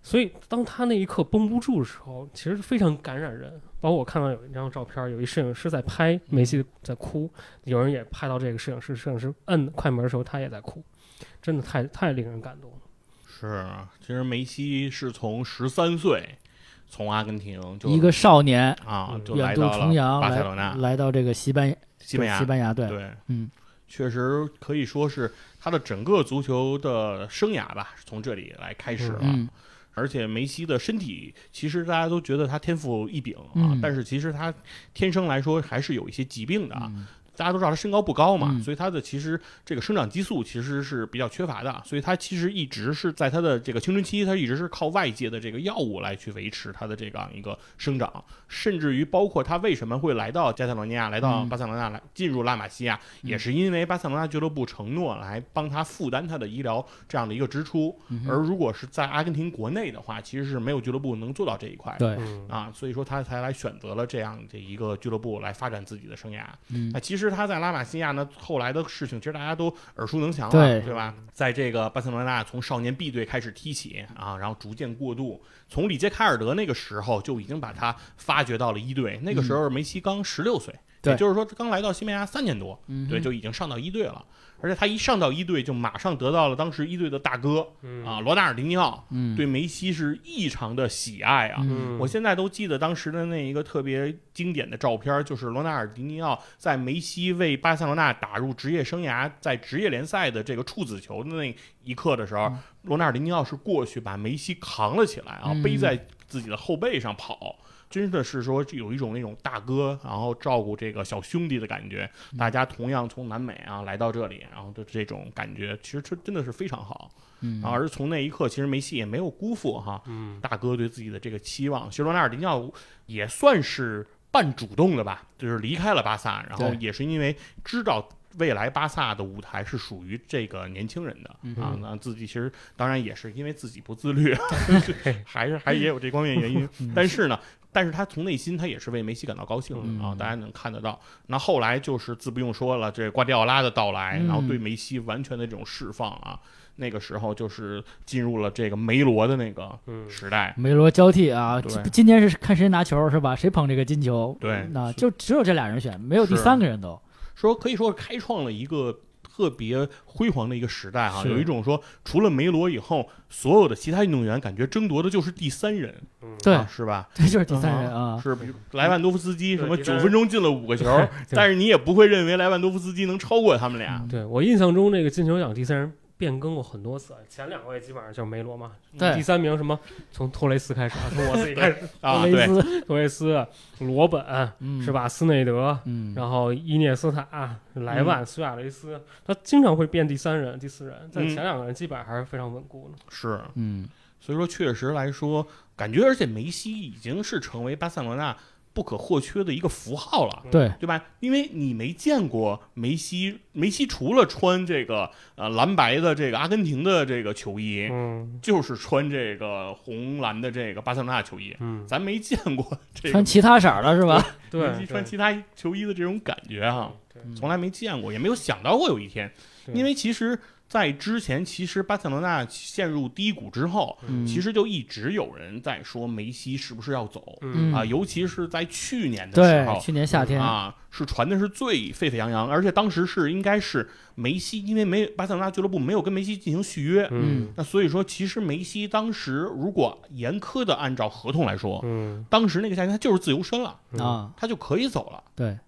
所以当他那一刻绷不住的时候，其实非常感染人。包括我看到有一张照片，有一摄影师在拍梅西在哭，有人也拍到这个摄影师，摄影师摁快门的时候他也在哭，真的太太令人感动了。是啊，其实梅西是从十三岁从阿根廷就一个少年啊嗯就来远渡到了重洋来巴塞罗那，来到这个西班牙，西班牙西。班牙队，对，嗯，确实可以说是他的整个足球的生涯吧，是从这里来开始了。嗯而且梅西的身体其实大家都觉得他天赋异禀啊，嗯但是其实他天生来说还是有一些疾病的啊。嗯大家都知道他身高不高嘛，嗯。所以他的其实这个生长激素其实是比较缺乏的，所以他其实一直是在他的这个青春期，他一直是靠外界的这个药物来去维持他的这样一个生长，甚至于包括他为什么会来到加泰罗尼亚，来到嗯。巴塞罗那来进入拉玛西亚，嗯。也是因为巴塞罗那俱乐部承诺来帮他负担他的医疗这样的一个支出，嗯而如果是在阿根廷国内的话，其实是没有俱乐部能做到这一块的。对，嗯啊，所以说他才来选择了这样的一个俱乐部来发展自己的生涯。嗯。那其实他在拉玛西亚呢，后来的事情其实大家都耳熟能详了，对对吧？在这个巴塞罗那从少年 B 队开始踢起啊，然后逐渐过渡，从里杰卡尔德那个时候就已经把他发掘到了一队，那个时候梅西刚十六岁，对也就是说刚来到西班牙三年多，对，就已经上到一队了。而且他一上到一队，就马上得到了当时一队的大哥嗯啊，罗纳尔迪尼奥嗯对梅西是异常的喜爱啊。嗯我现在都记得当时的那一个特别经典的照片，就是罗纳尔迪尼奥在梅西为巴塞罗那打入职业生涯在职业联赛的这个处子球的那一刻的时候，嗯罗纳尔迪尼奥是过去把梅西扛了起来啊，嗯背在自己的后背上跑。真的是说有一种那种大哥，然后照顾这个小兄弟的感觉。嗯大家同样从南美啊来到这里，然后的这种感觉，其实这真的是非常好。嗯啊，而从那一刻，其实梅西也没有辜负哈嗯大哥对自己的这个期望。其实罗纳尔迪尼奥也算是半主动的吧，就是离开了巴萨，然后也是因为知道未来巴萨的舞台是属于这个年轻人的嗯啊，那自己其实当然也是因为自己不自律，还是还也有这方面原因。嗯但是呢，但是他从内心他也是为梅西感到高兴的啊，嗯大家能看得到。那后来就是自不用说了，这瓜迪奥拉的到来，嗯然后对梅西完全的这种释放啊。那个时候就是进入了这个梅罗的那个嗯时代，梅罗交替啊，今今天是看谁拿球是吧？谁捧这个金球？对那就只有这俩人选，没有第三个人都。说可以说是开创了一个特别辉煌的一个时代哈。是有一种说，除了梅罗以后，所有的其他运动员感觉争夺的就是第三人，嗯对啊、是吧？这就是第三人啊。是，比如莱万多夫斯基什么九分钟进了五个球，但是你也不会认为莱万多夫斯基能超过他们俩。嗯对我印象中，那个金球奖第三人变更过很多次，前两位基本上就是梅罗嘛，对第三名什么从托雷斯开始啊，从我自己开始，托雷斯、罗本嗯，是？吧？斯内德，嗯，然后伊涅斯塔、莱万、苏亚雷斯，他经常会变第三人、第四人，但嗯前两个人基本上还是非常稳固的。是，嗯，所以说确实来说，感觉而且梅西已经是成为巴塞罗那不可或缺的一个符号了。对，对吧？因为你没见过梅西，梅西除了穿这个呃蓝白的这个阿根廷的这个球衣，嗯就是穿这个红蓝的这个巴塞罗那球衣，嗯，咱没见过 这个穿其他色儿的是吧？对梅，西穿其他球衣的这种感觉哈，从来没见过，也没有想到过有一天。因为其实，在之前，其实巴塞罗那陷入低谷之后，嗯其实就一直有人在说梅西是不是要走、嗯啊，尤其是在去年的时对，候。去年夏天，啊，是传的是最沸沸扬扬，而且当时是应该是梅西，因为没巴塞罗那俱乐部没有跟梅西进行续约，嗯那所以说其实梅西当时如果严苛的按照合同来说，嗯当时那个夏天他就是自由身了，嗯啊，他就可以走了。对，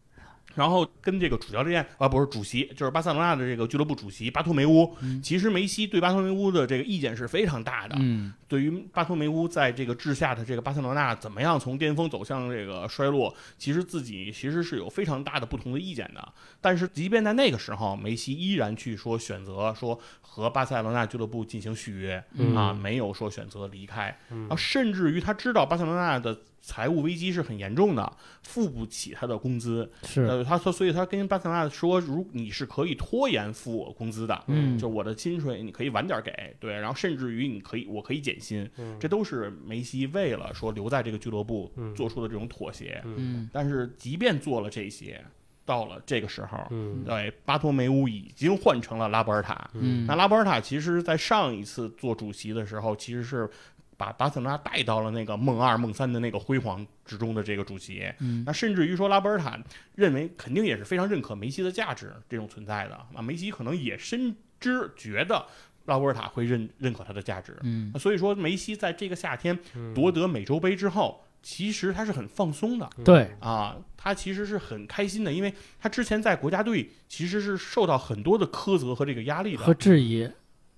然后跟这个主教练啊，不是主席，就是巴塞罗那的这个俱乐部主席巴托梅乌。嗯其实梅西对巴托梅乌的这个意见是非常大的。嗯，对于巴托梅乌在这个治下的这个巴塞罗那怎么样从巅峰走向这个衰落，其实自己其实是有非常大的不同的意见的。但是即便在那个时候，梅西依然去说选择说和巴塞罗那俱乐部进行续约、嗯啊，没有说选择离开。嗯啊，甚至于他知道巴塞罗那的财务危机是很严重的，付不起他的工资。是，呃，他说，所以他跟巴塞罗那说，如你是可以拖延付我工资的，嗯就我的薪水你可以晚点给，对，然后甚至于你可以，我可以减薪，嗯这都是梅西为了说留在这个俱乐部嗯做出的这种妥协。嗯嗯，但是即便做了这些，到了这个时候，嗯对，巴托梅乌已经换成了拉波尔塔。嗯那拉波尔塔其实在上一次做主席的时候，其实是把巴塞罗那带到了那个梦二、梦三的那个辉煌之中的这个主席。嗯那甚至于说，拉波尔塔认为肯定也是非常认可梅西的价值这种存在的啊。梅西可能也深知觉得拉波尔塔会认认可他的价值。嗯所以说，梅西在这个夏天嗯夺得美洲杯之后，其实他是很放松的对，啊，他其实是很开心的，因为他之前在国家队其实是受到很多的苛责和这个压力的和。质疑，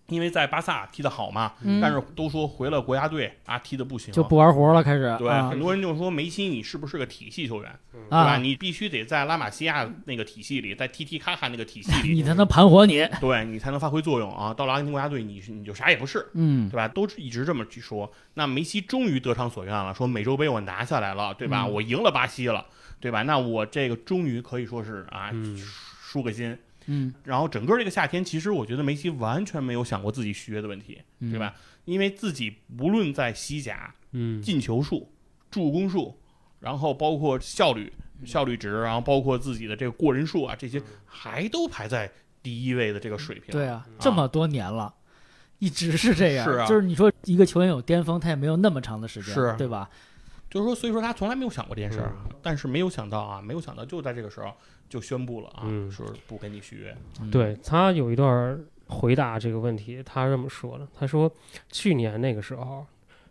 因为在巴萨踢得好嘛，嗯但是都说回了国家队啊踢得不行，就不玩活了，开始对，啊很多人就说梅西你是不是个体系球员，对吧？啊，你必须得在拉玛西亚那个体系里，在踢踢卡卡那个体系里，你才能盘活你，对你才能发挥作用啊。到了阿根廷国家队，你是你就啥也不是，嗯对吧？都是一直这么去说。那梅西终于得偿所愿了，说美洲杯我拿下来了，对吧？嗯我赢了巴西了，对吧？那我这个终于可以说是啊，嗯舒个心。嗯，然后整个这个夏天，其实我觉得梅西完全没有想过自己续约的问题，嗯。对吧？因为自己无论在西甲嗯。进球数、助攻数，然后包括效率、效率值，然后包括自己的这个过人数啊，这些还都排在第一位的这个水平。对啊，这么多年了。一直是这样，是啊。就是你说一个球员有巅峰，他也没有那么长的时间，是。对吧？就是说，所以说他从来没有想过这件事儿，但是没有想到啊，没有想到就在这个时候就宣布了啊，嗯说不跟你续约。嗯，对他有一段回答这个问题，他这么说的：他说去年那个时候。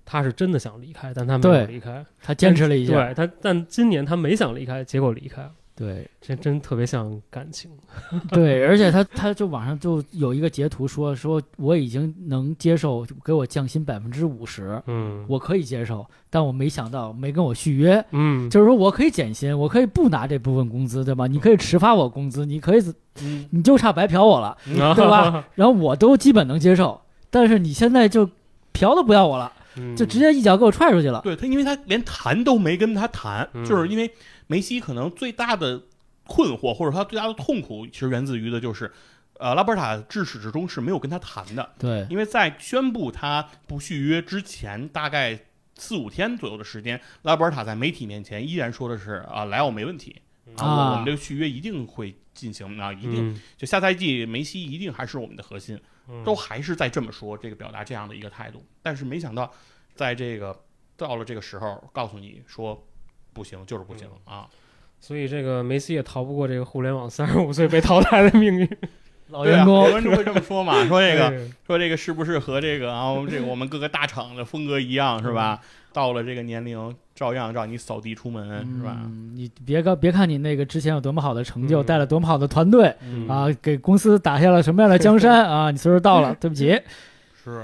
他是真的想离开，但他没有离开。他坚持了一下，对他，但今年他没想离开，结果离开了，对这真特别像感情。对，而且他他就网上就有一个截图说说我已经能接受给我降薪百分之五十，嗯我可以接受，但我没想到没跟我续约，嗯，就是说我可以减薪，我可以不拿这部分工资，对吧？你可以迟发我工资，你可以嗯，你就差白嫖我了，对吧？然后我都基本能接受，但是你现在就嫖都不要我了，嗯就直接一脚给我踹出去了。对他，因为他连谈都没跟他谈，嗯就是因为梅西可能最大的困惑或者他最大的痛苦，其实源自于的就是，呃，拉波尔塔至始至终是没有跟他谈的，对，因为在宣布他不续约之前，大概四五天左右的时间，拉波尔塔在媒体面前依然说的是啊，莱奥没问题啊，我们这个续约一定会进行啊，一定嗯就下赛季梅西一定还是我们的核心，嗯都还是在这么说，这个表达这样的一个态度。但是没想到，在这个到了这个时候，告诉你说不行，就是不行啊。所以这个梅西也逃不过这个互联网三十五岁被淘汰的命运。老员工很多人会这么说嘛，说这个说这个是不是和这个啊，这个我们各个大厂的风格一样是吧？到了这个年龄，照样让你扫地出门是吧？嗯，你别看别看你那个之前有多么好的成就，嗯带了多么好的团队嗯啊，给公司打下了什么样的江山 啊，你岁数到了，对不起。是，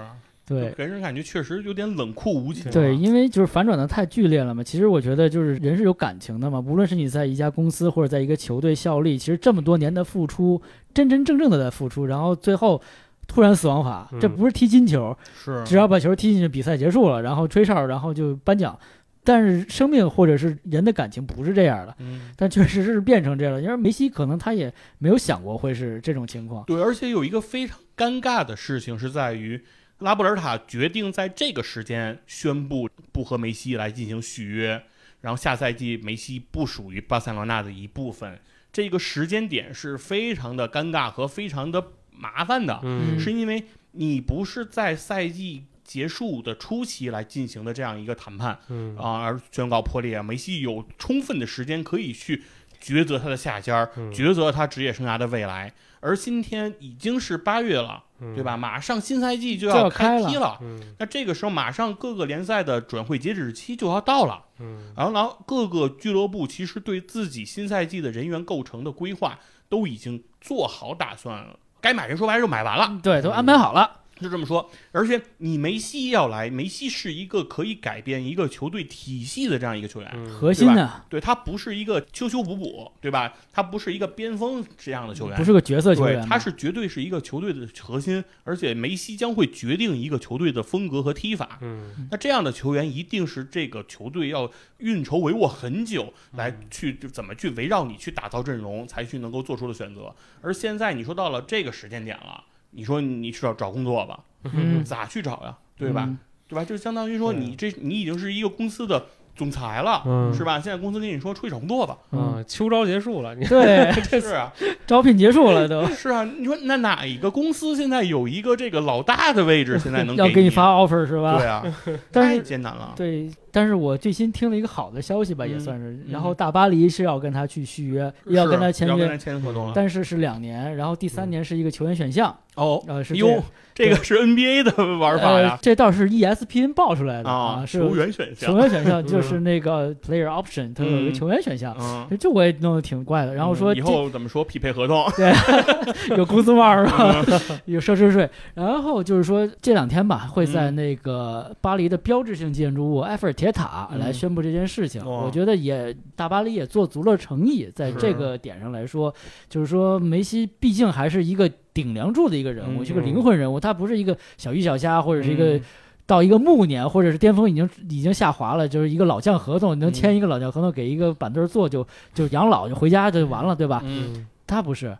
对给人感觉确实有点冷酷无情啊。对，因为就是反转的太剧烈了嘛。其实我觉得就是人是有感情的嘛，无论是你在一家公司或者在一个球队效力，其实这么多年的付出，真真正正的在付出，然后最后突然死亡法，这嗯不是踢金球，是只要把球踢进去，比赛结束了，然后吹哨，然后就颁奖。但是生命或者是人的感情不是这样的，嗯，但确实是变成这样了。因为梅西可能他也没有想过会是这种情况。对，而且有一个非常尴尬的事情是在于，拉布尔塔决定在这个时间宣布不和梅西来进行续约，然后下赛季梅西不属于巴塞罗那的一部分，这个时间点是非常的尴尬和非常的麻烦的，嗯是因为你不是在赛季结束的初期来进行的这样一个谈判嗯。啊，而宣告破裂，梅西有充分的时间可以去抉择他的下家抉择他职业生涯的未来。而今天已经是八月了，对吧？？马上新赛季就就要要开踢了，嗯那这个时候马上各个联赛的转会截止期就要到了，嗯然后然后各个俱乐部其实对自己新赛季的人员构成的规划都已经做好打算了，该买人说白了就买完了。对，都安排好了。就这么说，而且你梅西要来，梅西是一个可以改变一个球队体系的这样一个球员，嗯核心的，对他不是一个修修补补，对吧？他不是一个边锋这样的球员，不是个角色球员他是绝对是一个球队的核心，而且梅西将会决定一个球队的风格和踢法。嗯那这样的球员一定是这个球队要运筹帷幄很久，嗯来去怎么去围绕你去打造阵容，才去能够做出的选择。而现在你说到了这个时间点了，你说你去找找工作吧，嗯咋去找呀？对吧？嗯对吧？就相当于说你这你已经是一个公司的总裁了，嗯是吧？现在公司跟你说出去找工作吧，嗯，秋招结束了，你对，是啊，招聘结束了都，是啊。你说那哪一个公司现在有一个这个老大的位置，现在能要给给你发 offer 是吧？对啊，但是太艰难了。对但是我最新听了一个好的消息吧，也嗯算是。嗯。然后大巴黎是要跟他去续约，要跟他签约签合同了。但是是两年，然后第三年是一个球员选项，哦，呃，是这哟，这个是 NBA 的玩法呃呀，这倒是 E ESPN 爆出来的啊，是球员选项。球，员选项就是那个 player option，它有一个嗯球员选项。嗯，这我也弄得挺怪的，然后说以后怎么说匹配合同？对 有工资帽是吧？嗯。有奢侈税，然后就是说这两天吧，会在嗯。那个巴黎的标志性建筑物埃菲尔铁塔嗯来宣布这件事情。哇我觉得也大巴黎也做足了诚意，在这个点上来说，就是说梅西毕竟还是一个顶梁柱的一个人物，嗯是个灵魂人物，他不是一个小鱼小虾或者是一个。嗯到一个暮年，或者是巅峰已经已经下滑了，就是一个老将合同，能嗯签一个老将合同，给一个板凳坐就就养老就回家就完了，对吧？嗯，他不是，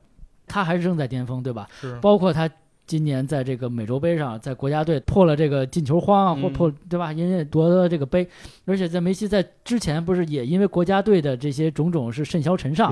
他还是正在巅峰，对吧？是，包括他今年在这个美洲杯上，在国家队破了这个进球荒啊，嗯或破对吧？人家夺得了这个杯，而且在梅西在之前不是也因为国家队的这些种种是甚嚣尘上，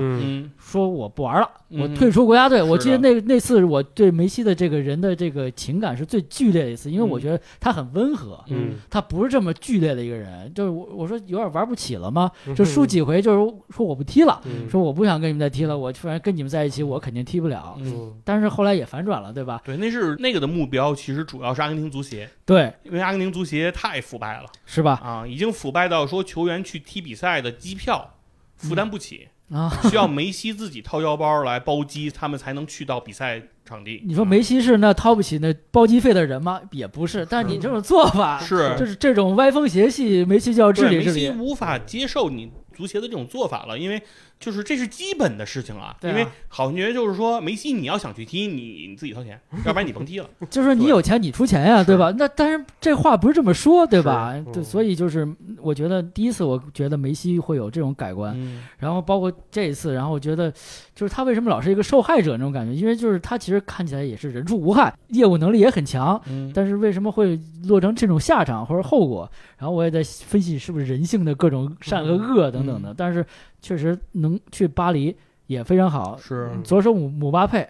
说我不玩了，我嗯退出国家队。我记得那那次我对梅西的这个人的这个情感是最剧烈的一次，因为我嗯觉得他很温和。嗯，他不是这么剧烈的一个人，就是我我说有点玩不起了吗？嗯就输几回，就是说我不踢了，嗯说我不想跟你们再踢了，我反正跟你们在一起，我肯定踢不了。但是后来也反转了，对吧？对，那是那个的目标，其实主要是阿根廷足协，对，因为阿根廷足协太腐败了是吧？啊，已经腐败到说球员去踢比赛的机票负担不起，啊，需要梅西自己掏腰包来包机，他们才能去到比赛场地。你说梅西是那掏不起那包机费的人吗？也不是，但是你这种做法，是就是这种歪风邪气，梅西就要治理治理。西无法接受你足协的这种做法了，因为就是这是基本的事情啊。因为好像觉得就是说，梅西你要想去踢，你你自己掏钱，要不然你甭踢了。就是说你有钱你出钱呀，是对吧？那但是这话不是这么说，对吧？是对，嗯所以就是我觉得第一次我觉得梅西会有这种改观，嗯然后包括这一次，然后我觉得就是他为什么老是一个受害者那种感觉？因为就是他其实看起来也是人畜无害，业务能力也很强，嗯但是为什么会落成这种下场或者后果？然后我也在分析是不是人性的各种善和恶等等的。嗯但是确实能去巴黎也非常好，是。左手姆姆巴佩，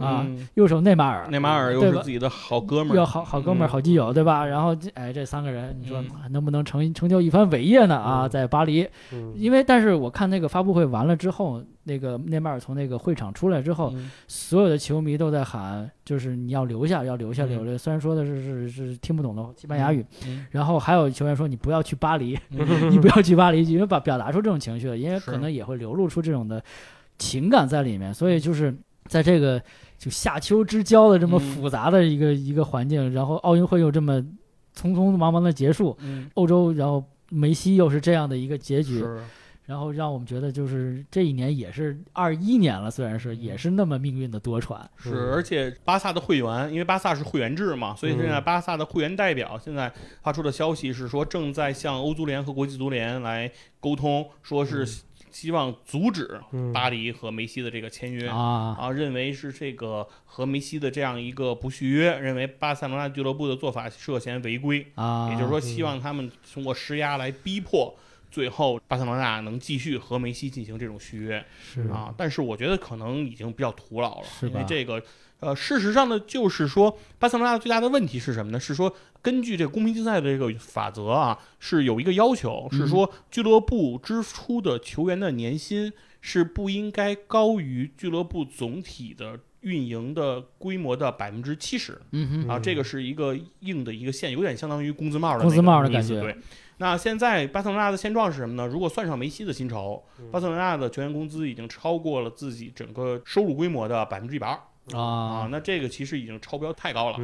啊嗯。右手内马尔，内马尔又是自己的好哥们儿，要好好哥们儿、嗯。好基友，对吧？然后这哎，这三个人，你说嗯。能不能成成就一番伟业呢？啊，嗯。在巴黎，嗯。因为但是我看那个发布会完了之后，那个内马尔从那个会场出来之后，嗯。所有的球迷都在喊，就是你要留下，要留下，嗯。留下。虽然说的是是是听不懂的西班牙语，嗯。然后还有球员说你不要去巴黎，嗯。你不要去巴黎，因为把表达出这种情绪了，因为可能也会流露出这种的情感在里面，所以就是在这个就夏秋之交的这么嗯。复杂的一个、一个环境，然后奥运会又这么匆匆忙忙的结束，嗯。欧洲然后梅西又是这样的一个结局，然后让我们觉得就是这一年也是二一年了，虽然是也是那么命运的多舛，是，嗯而且巴萨的会员，因为巴萨是会员制嘛，所以现在嗯。巴萨的会员代表现在发出的消息是说，正在向欧足联和国际足联来沟通，说是希望阻止嗯。巴黎和梅西的这个签约。啊，啊，认为是这个和梅西的这样一个不续约，认为巴塞罗那俱乐部的做法涉嫌违规，啊，也就是说，希望他们通过施压来逼迫，最后巴塞罗那能继续和梅西进行这种续约。是啊，但是我觉得可能已经比较徒劳了，是吧因为这个，呃，事实上呢，就是说巴塞罗那最大的问题是什么呢？是说根据这个公平竞赛的这个法则啊，是有一个要求，是说俱乐部支出的球员的年薪是不应该高于俱乐部总体的。运营的规模的百分之七十嗯哼，啊，这个是一个硬的一个线，有点相当于工资帽的工资帽的感觉对，那现在巴塞罗那的现状是什么呢？如果算上梅西的薪酬，巴塞罗那的球员工资已经超过了自己整个收入规模的百分之一百二啊啊，，那这个其实已经超标太高了。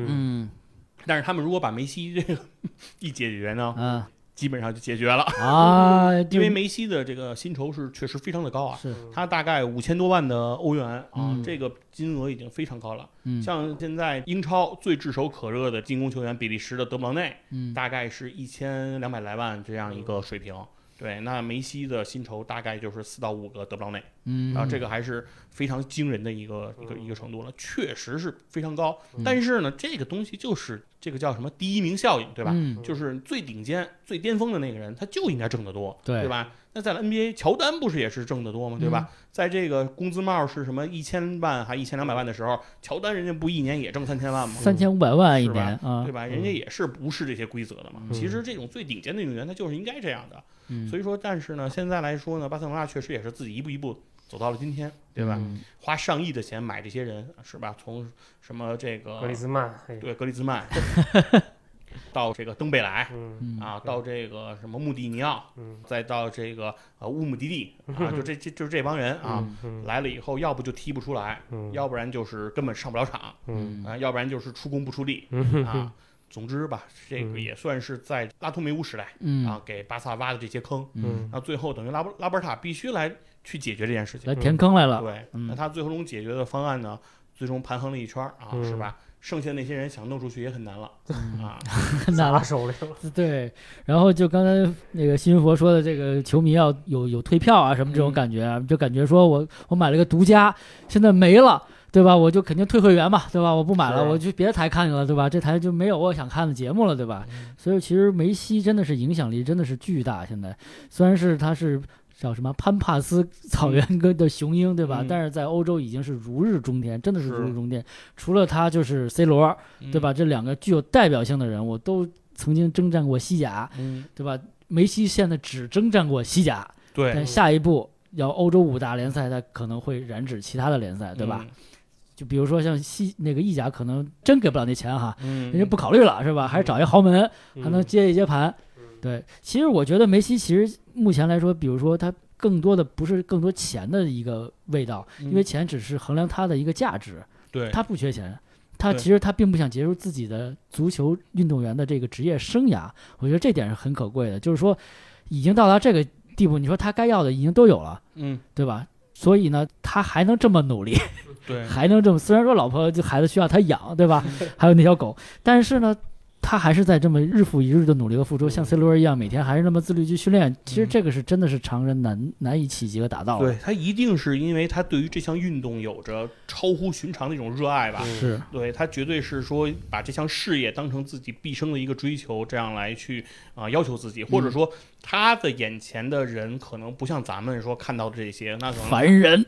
但是他们如果把梅西这个 一解决呢，嗯基本上就解决了，啊，因为梅西的这个薪酬是确实非常的高啊。是他大概五千多万的欧元啊，嗯这个金额已经非常高了。嗯像现在英超最炙手可热的进攻球员比利时的德布劳内，嗯大概是一千两百来万这样一个水平。对，那梅西的薪酬大概就是四到五个德布劳内，嗯啊，这个还是非常惊人的一个一个一个程度了，确实是非常高。嗯但是呢，这个东西就是这个叫什么第一名效应，对吧？嗯，就是最顶尖、最巅峰的那个人，他就应该挣得多，对对吧？那在 NBA，乔丹不是也是挣得多吗？对吧？在这个工资帽是什么一千万还一千两百万的时候，乔丹人家不一年也挣三千万吗？三千五百万一年啊对，吧？人家也是不是这些规则的嘛。嗯其实这种最顶尖的运动员，他就是应该这样的。嗯，所以说，但是呢，现在来说呢，巴塞罗那确实也是自己一步一步走到了今天，对吧？嗯花上亿的钱买这些人，是吧？从什么这个格里兹曼，对格里兹曼，到这个登贝莱啊，到这个什么穆蒂尼奥，嗯再到这个呃乌姆迪蒂啊，就这这就是这帮人啊。嗯嗯来了以后，要不就踢不出来，嗯要不然就是根本上不了场嗯啊，要不然就是出工不出力嗯啊。总之吧，这个嗯也算是在拉脱梅乌时代嗯啊，给巴萨挖的这些坑。嗯，那最后等于拉波拉波尔塔必须来去解决这件事情来。填坑来了，对，嗯那他最终解决的方案呢，最终盘衡了一圈儿啊，嗯是吧？剩下那些人想弄出去也很难了嗯啊。很难了。手里了，对，然后就刚才那个新佛说的，这个球迷要有有退票啊什么这种嗯感觉啊，就感觉说我我买了个独家，现在没了。对吧？我就肯定退会员嘛，对吧？我不买了，我去别的台看去了，对吧？这台就没有我想看的节目了，对吧？所以其实梅西真的是影响力真的是巨大。现在虽然是他是叫什么潘帕斯草原跟的雄鹰，对吧？嗯但是在欧洲已经是如日中天，真的是是如日中天。除了他就是 C 罗，对吧？这两个具有代表性的人物都曾经征战过西甲，嗯？对吧？梅西现在只征战过西甲，对，但下一步要欧洲五大联赛，他可能会染指其他的联赛，对吧？就比如说像西那个意甲，可能真给不了那钱哈，人家不考虑了，是吧？还是找一豪门，还能接一接盘。嗯对，其实我觉得梅西其实目前来说，比如说他更多的不是更多钱的一个味道，嗯因为钱只是衡量他的一个价值，对他不缺钱。他其实他并不想结束自己的足球运动员的这个职业生涯，我觉得这点是很可贵的。就是说，已经到达这个地步，你说他该要的已经都有了，嗯，对吧？所以呢，他还能这么努力，对，还能这么，虽然说老婆就孩子需要他养，对吧？还有那条狗，但是呢，他还是在这么日复一日的努力和付出，像 C 罗一样，每天还是那么自律去训练。其实这个是真的是常人难难以企及和达到的。对他一定是因为他对于这项运动有着超乎寻常的一种热爱吧。嗯是，对他绝对是说把这项事业当成自己毕生的一个追求，这样来去啊、要求自己，或者说他的眼前的人可能不像咱们说看到的这些，那可能凡人，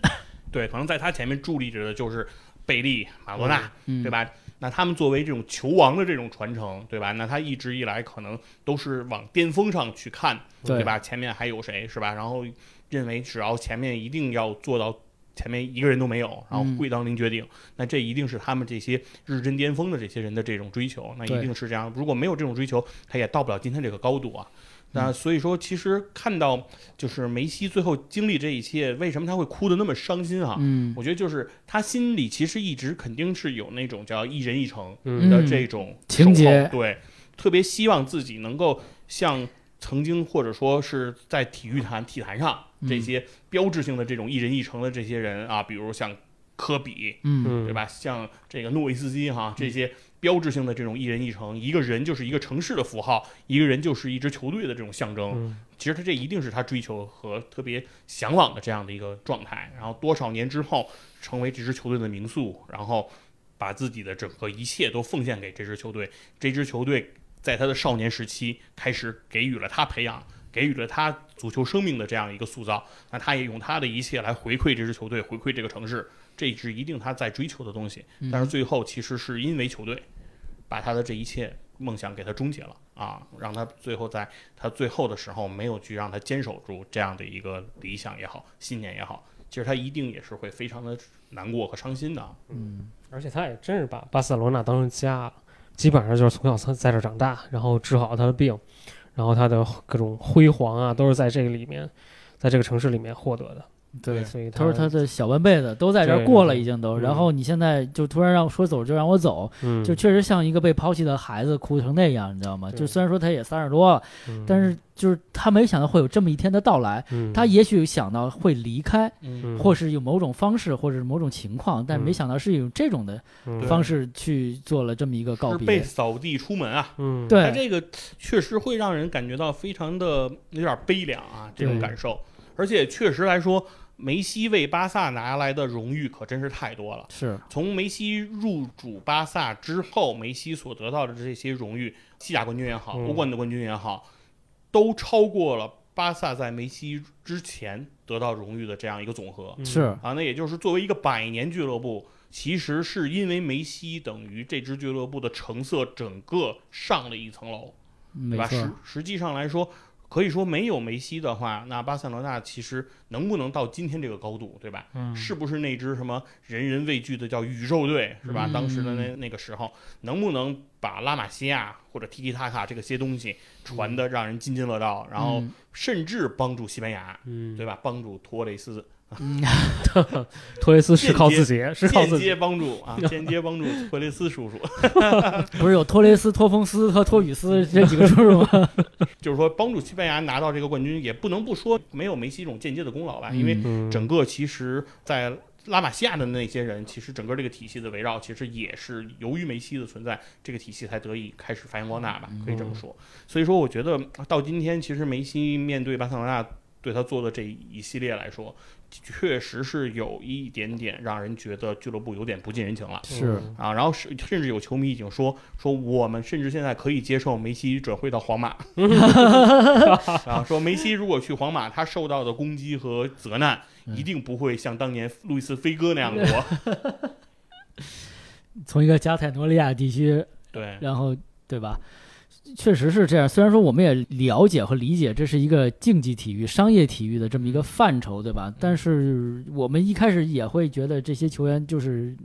对，可能在他前面伫立着的就是贝利、马罗纳，嗯，对？吧？那他们作为这种球王的这种传承，对吧？那他一直以来可能都是往巅峰上去看，对对吧？前面还有谁，是吧？然后认为只要前面一定要做到前面一个人都没有，然后嗯跪到您决定，那这一定是他们这些日臻巅峰的这些人的这种追求，那一定是这样。如果没有这种追求，他也到不了今天这个高度啊。嗯那所以说，其实看到就是梅西最后经历这一切，为什么他会哭得那么伤心啊？嗯我觉得就是他心里其实一直肯定是有那种叫一人一城嗯的这种情节对，特别希望自己能够像曾经或者说是在体育坛体坛上嗯这些标志性的这种一人一城的这些人啊，比如像科比，嗯嗯对吧？像这个诺维斯基哈，这些标志性的这种一人一城，一个人就是一个城市的符号，一个人就是一支球队的这种象征。嗯其实他这一定是他追求和特别向往的这样的一个状态。然后多少年之后，成为这支球队的名宿，然后把自己的整个一切都奉献给这支球队。这支球队在他的少年时期开始给予了他培养，给予了他足球生命的这样一个塑造。那他也用他的一切来回馈这支球队，回馈这个城市。这是一定他在追求的东西。嗯但是最后其实是因为球队把他的这一切梦想给他终结了啊，让他最后在他最后的时候没有去让他坚守住这样的一个理想也好，信念也好，其实他一定也是会非常的难过和伤心的啊。嗯而且他也真是把巴塞罗那当成家了，基本上就是从小在这儿长大，然后治好他的病，然后他的各种辉煌啊，都是在这个里面，在这个城市里面获得的。对所以他是他的小半辈子都在这儿过了，已经都。嗯然后你现在就突然让说走就让我走，嗯，就确实像一个被抛弃的孩子哭成那样，你知道吗？就虽然说他也三十多了，嗯但是就是他没想到会有这么一天的到来。嗯他也许想到会离开，或是有某种方式，或者是某种情况，但嗯没想到是用这种的嗯方式去做了这么一个告别被别。扫地出门啊。嗯对，他这个确实会让人感觉到非常的有点悲凉啊，这种感受。而且确实来说，梅西为巴萨拿来的荣誉可真是太多了。是从梅西入主巴萨之后，梅西所得到的这些荣誉，西甲冠军也好，嗯欧冠的冠军也好，都超过了巴萨在梅西之前得到荣誉的这样一个总和。嗯是，啊，那也就是作为一个百年俱乐部，其实是因为梅西等于这支俱乐部的成色整个上了一层楼，对吧？实，实际上来说，可以说没有梅西的话，那巴塞罗那其实能不能到今天这个高度，对吧？嗯是不是那支什么人人畏惧的叫宇宙队，是吧？嗯当时的那那个时候，能不能把拉玛西亚或者踢踢塔卡这个些东西传的让人津津乐道，然后嗯甚至帮助西班牙，嗯，对吧？帮助托雷斯嗯托雷斯是靠自己，是靠自己。间接帮助啊，间接帮助托雷斯叔叔，不是有托雷斯、托冯斯和托雨斯这几个叔叔吗？就是说帮助西班牙拿到这个冠军，也不能不说没有梅西这种间接的功劳吧，因为嗯，整个其实，在拉玛西亚的那些人，其实整个这个体系的围绕，其实也是由于梅西的存在，这个体系才得以开始发扬光大吧，可以这么说。所以说，我觉得到今天，其实梅西面对巴塞罗那对他做的这一系列来说，确实是有一点点让人觉得俱乐部有点不近人情了。是啊，然后是甚至有球迷已经说说我们甚至现在可以接受梅西转会到皇马，啊，说梅西如果去皇马，他受到的攻击和责难嗯一定不会像当年路易斯菲戈那样多。从一个加泰罗尼亚地区，对，然后对吧？确实是这样。虽然说我们也了解和理解这是一个竞技体育、商业体育的这么一个范畴，对吧？但是我们一开始也会觉得这些球员就是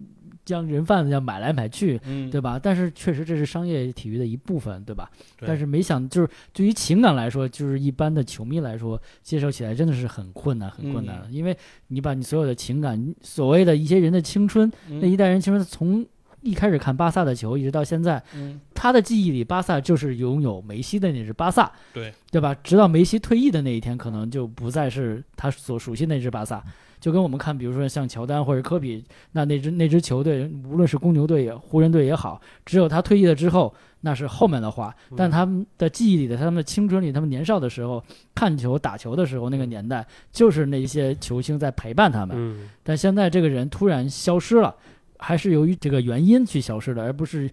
将人贩子要买来买去，嗯，对吧？但是确实这是商业体育的一部分，对吧？对但是没想就是对于情感来说，就是一般的球迷来说，接受起来真的是很困难，很困难。嗯因为你把你所有的情感，所谓的一些人的青春，嗯那一代人青春从一开始看巴萨的球，一直到现在，嗯，他的记忆里，巴萨就是拥有梅西的那支巴萨，对对吧？直到梅西退役的那一天，可能就不再是他所熟悉那支巴萨。就跟我们看，比如说像乔丹或者科比，那那支那支球队，无论是公牛队也湖人队也好，只有他退役了之后，那是后面的话。但他们的记忆里的，他们的青春里，他们年少的时候看球打球的时候，那个年代，就是那些球星在陪伴他们。嗯但现在这个人突然消失了，还是由于这个原因去消失的，而不是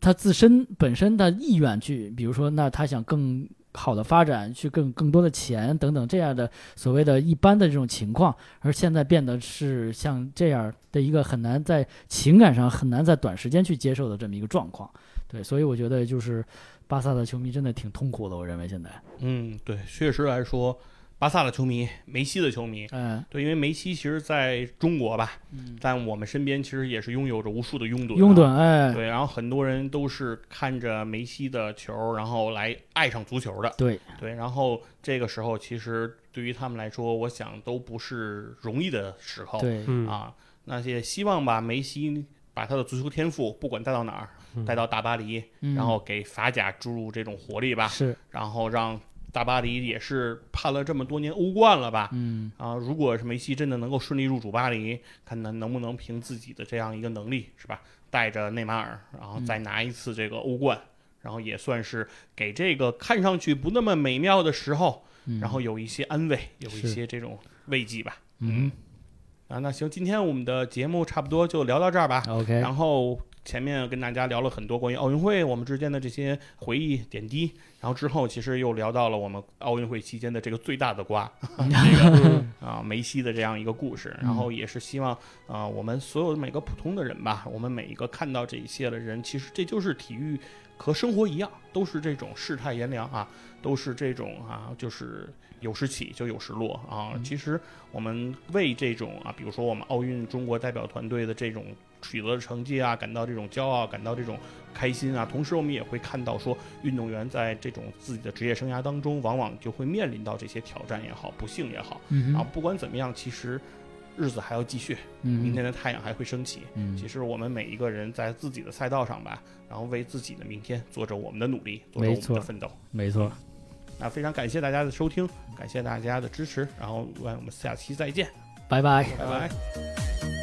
他自身本身的意愿去，比如说，那他想更好的发展，去更更多的钱等等这样的所谓的一般的这种情况，而现在变得是像这样的一个很难在情感上很难在短时间去接受的这么一个状况。对，所以我觉得就是巴萨的球迷真的挺痛苦的，我认为现在，嗯，对，确实来说，巴萨的球迷、梅西的球迷，嗯，对，因为梅西其实在中国吧，嗯在我们身边其实也是拥有着无数的拥趸、拥趸，。哎，对，然后很多人都是看着梅西的球，然后来爱上足球的。对，对，然后这个时候其实对于他们来说，我想都不是容易的时候。对，嗯啊，那些希望吧梅西把他的足球天赋，不管带到哪儿，带到大巴黎，嗯然后给法甲注入这种活力吧，是，然后让大巴黎也是盼了这么多年欧冠了吧。嗯，啊，如果是梅西真的能够顺利入主巴黎，看能能不能凭自己的这样一个能力，是吧？带着内马尔，然后再拿一次这个欧冠，然后也算是给这个看上去不那么美妙的时候，嗯然后有一些安慰，有一些这种慰藉吧。嗯啊，那行，今天我们的节目差不多就聊到这儿吧。，OK，然后前面跟大家聊了很多关于奥运会我们之间的这些回忆点滴，然后之后其实又聊到了我们奥运会期间的这个最大的瓜，这 个啊梅西的这样一个故事，然后也是希望啊、我们所有每个普通的人吧，我们每一个看到这一切的人，其实这就是体育和生活一样，都是这种世态炎凉啊，都是这种啊，就是有时起就有时落啊。其实我们为这种啊，比如说我们奥运中国代表团队的这种取得的成绩啊，感到这种骄傲，感到这种开心啊。同时，我们也会看到说，运动员在这种自己的职业生涯当中，往往就会面临到这些挑战也好，不幸也好嗯哼，，啊不管怎么样，其实日子还要继续，嗯，明天的太阳还会升起。嗯，其实我们每一个人在自己的赛道上吧，然后为自己的明天做着我们的努力，做着我们的奋斗。没错，那非常感谢大家的收听，感谢大家的支持，然后我们下期再见，拜拜。拜拜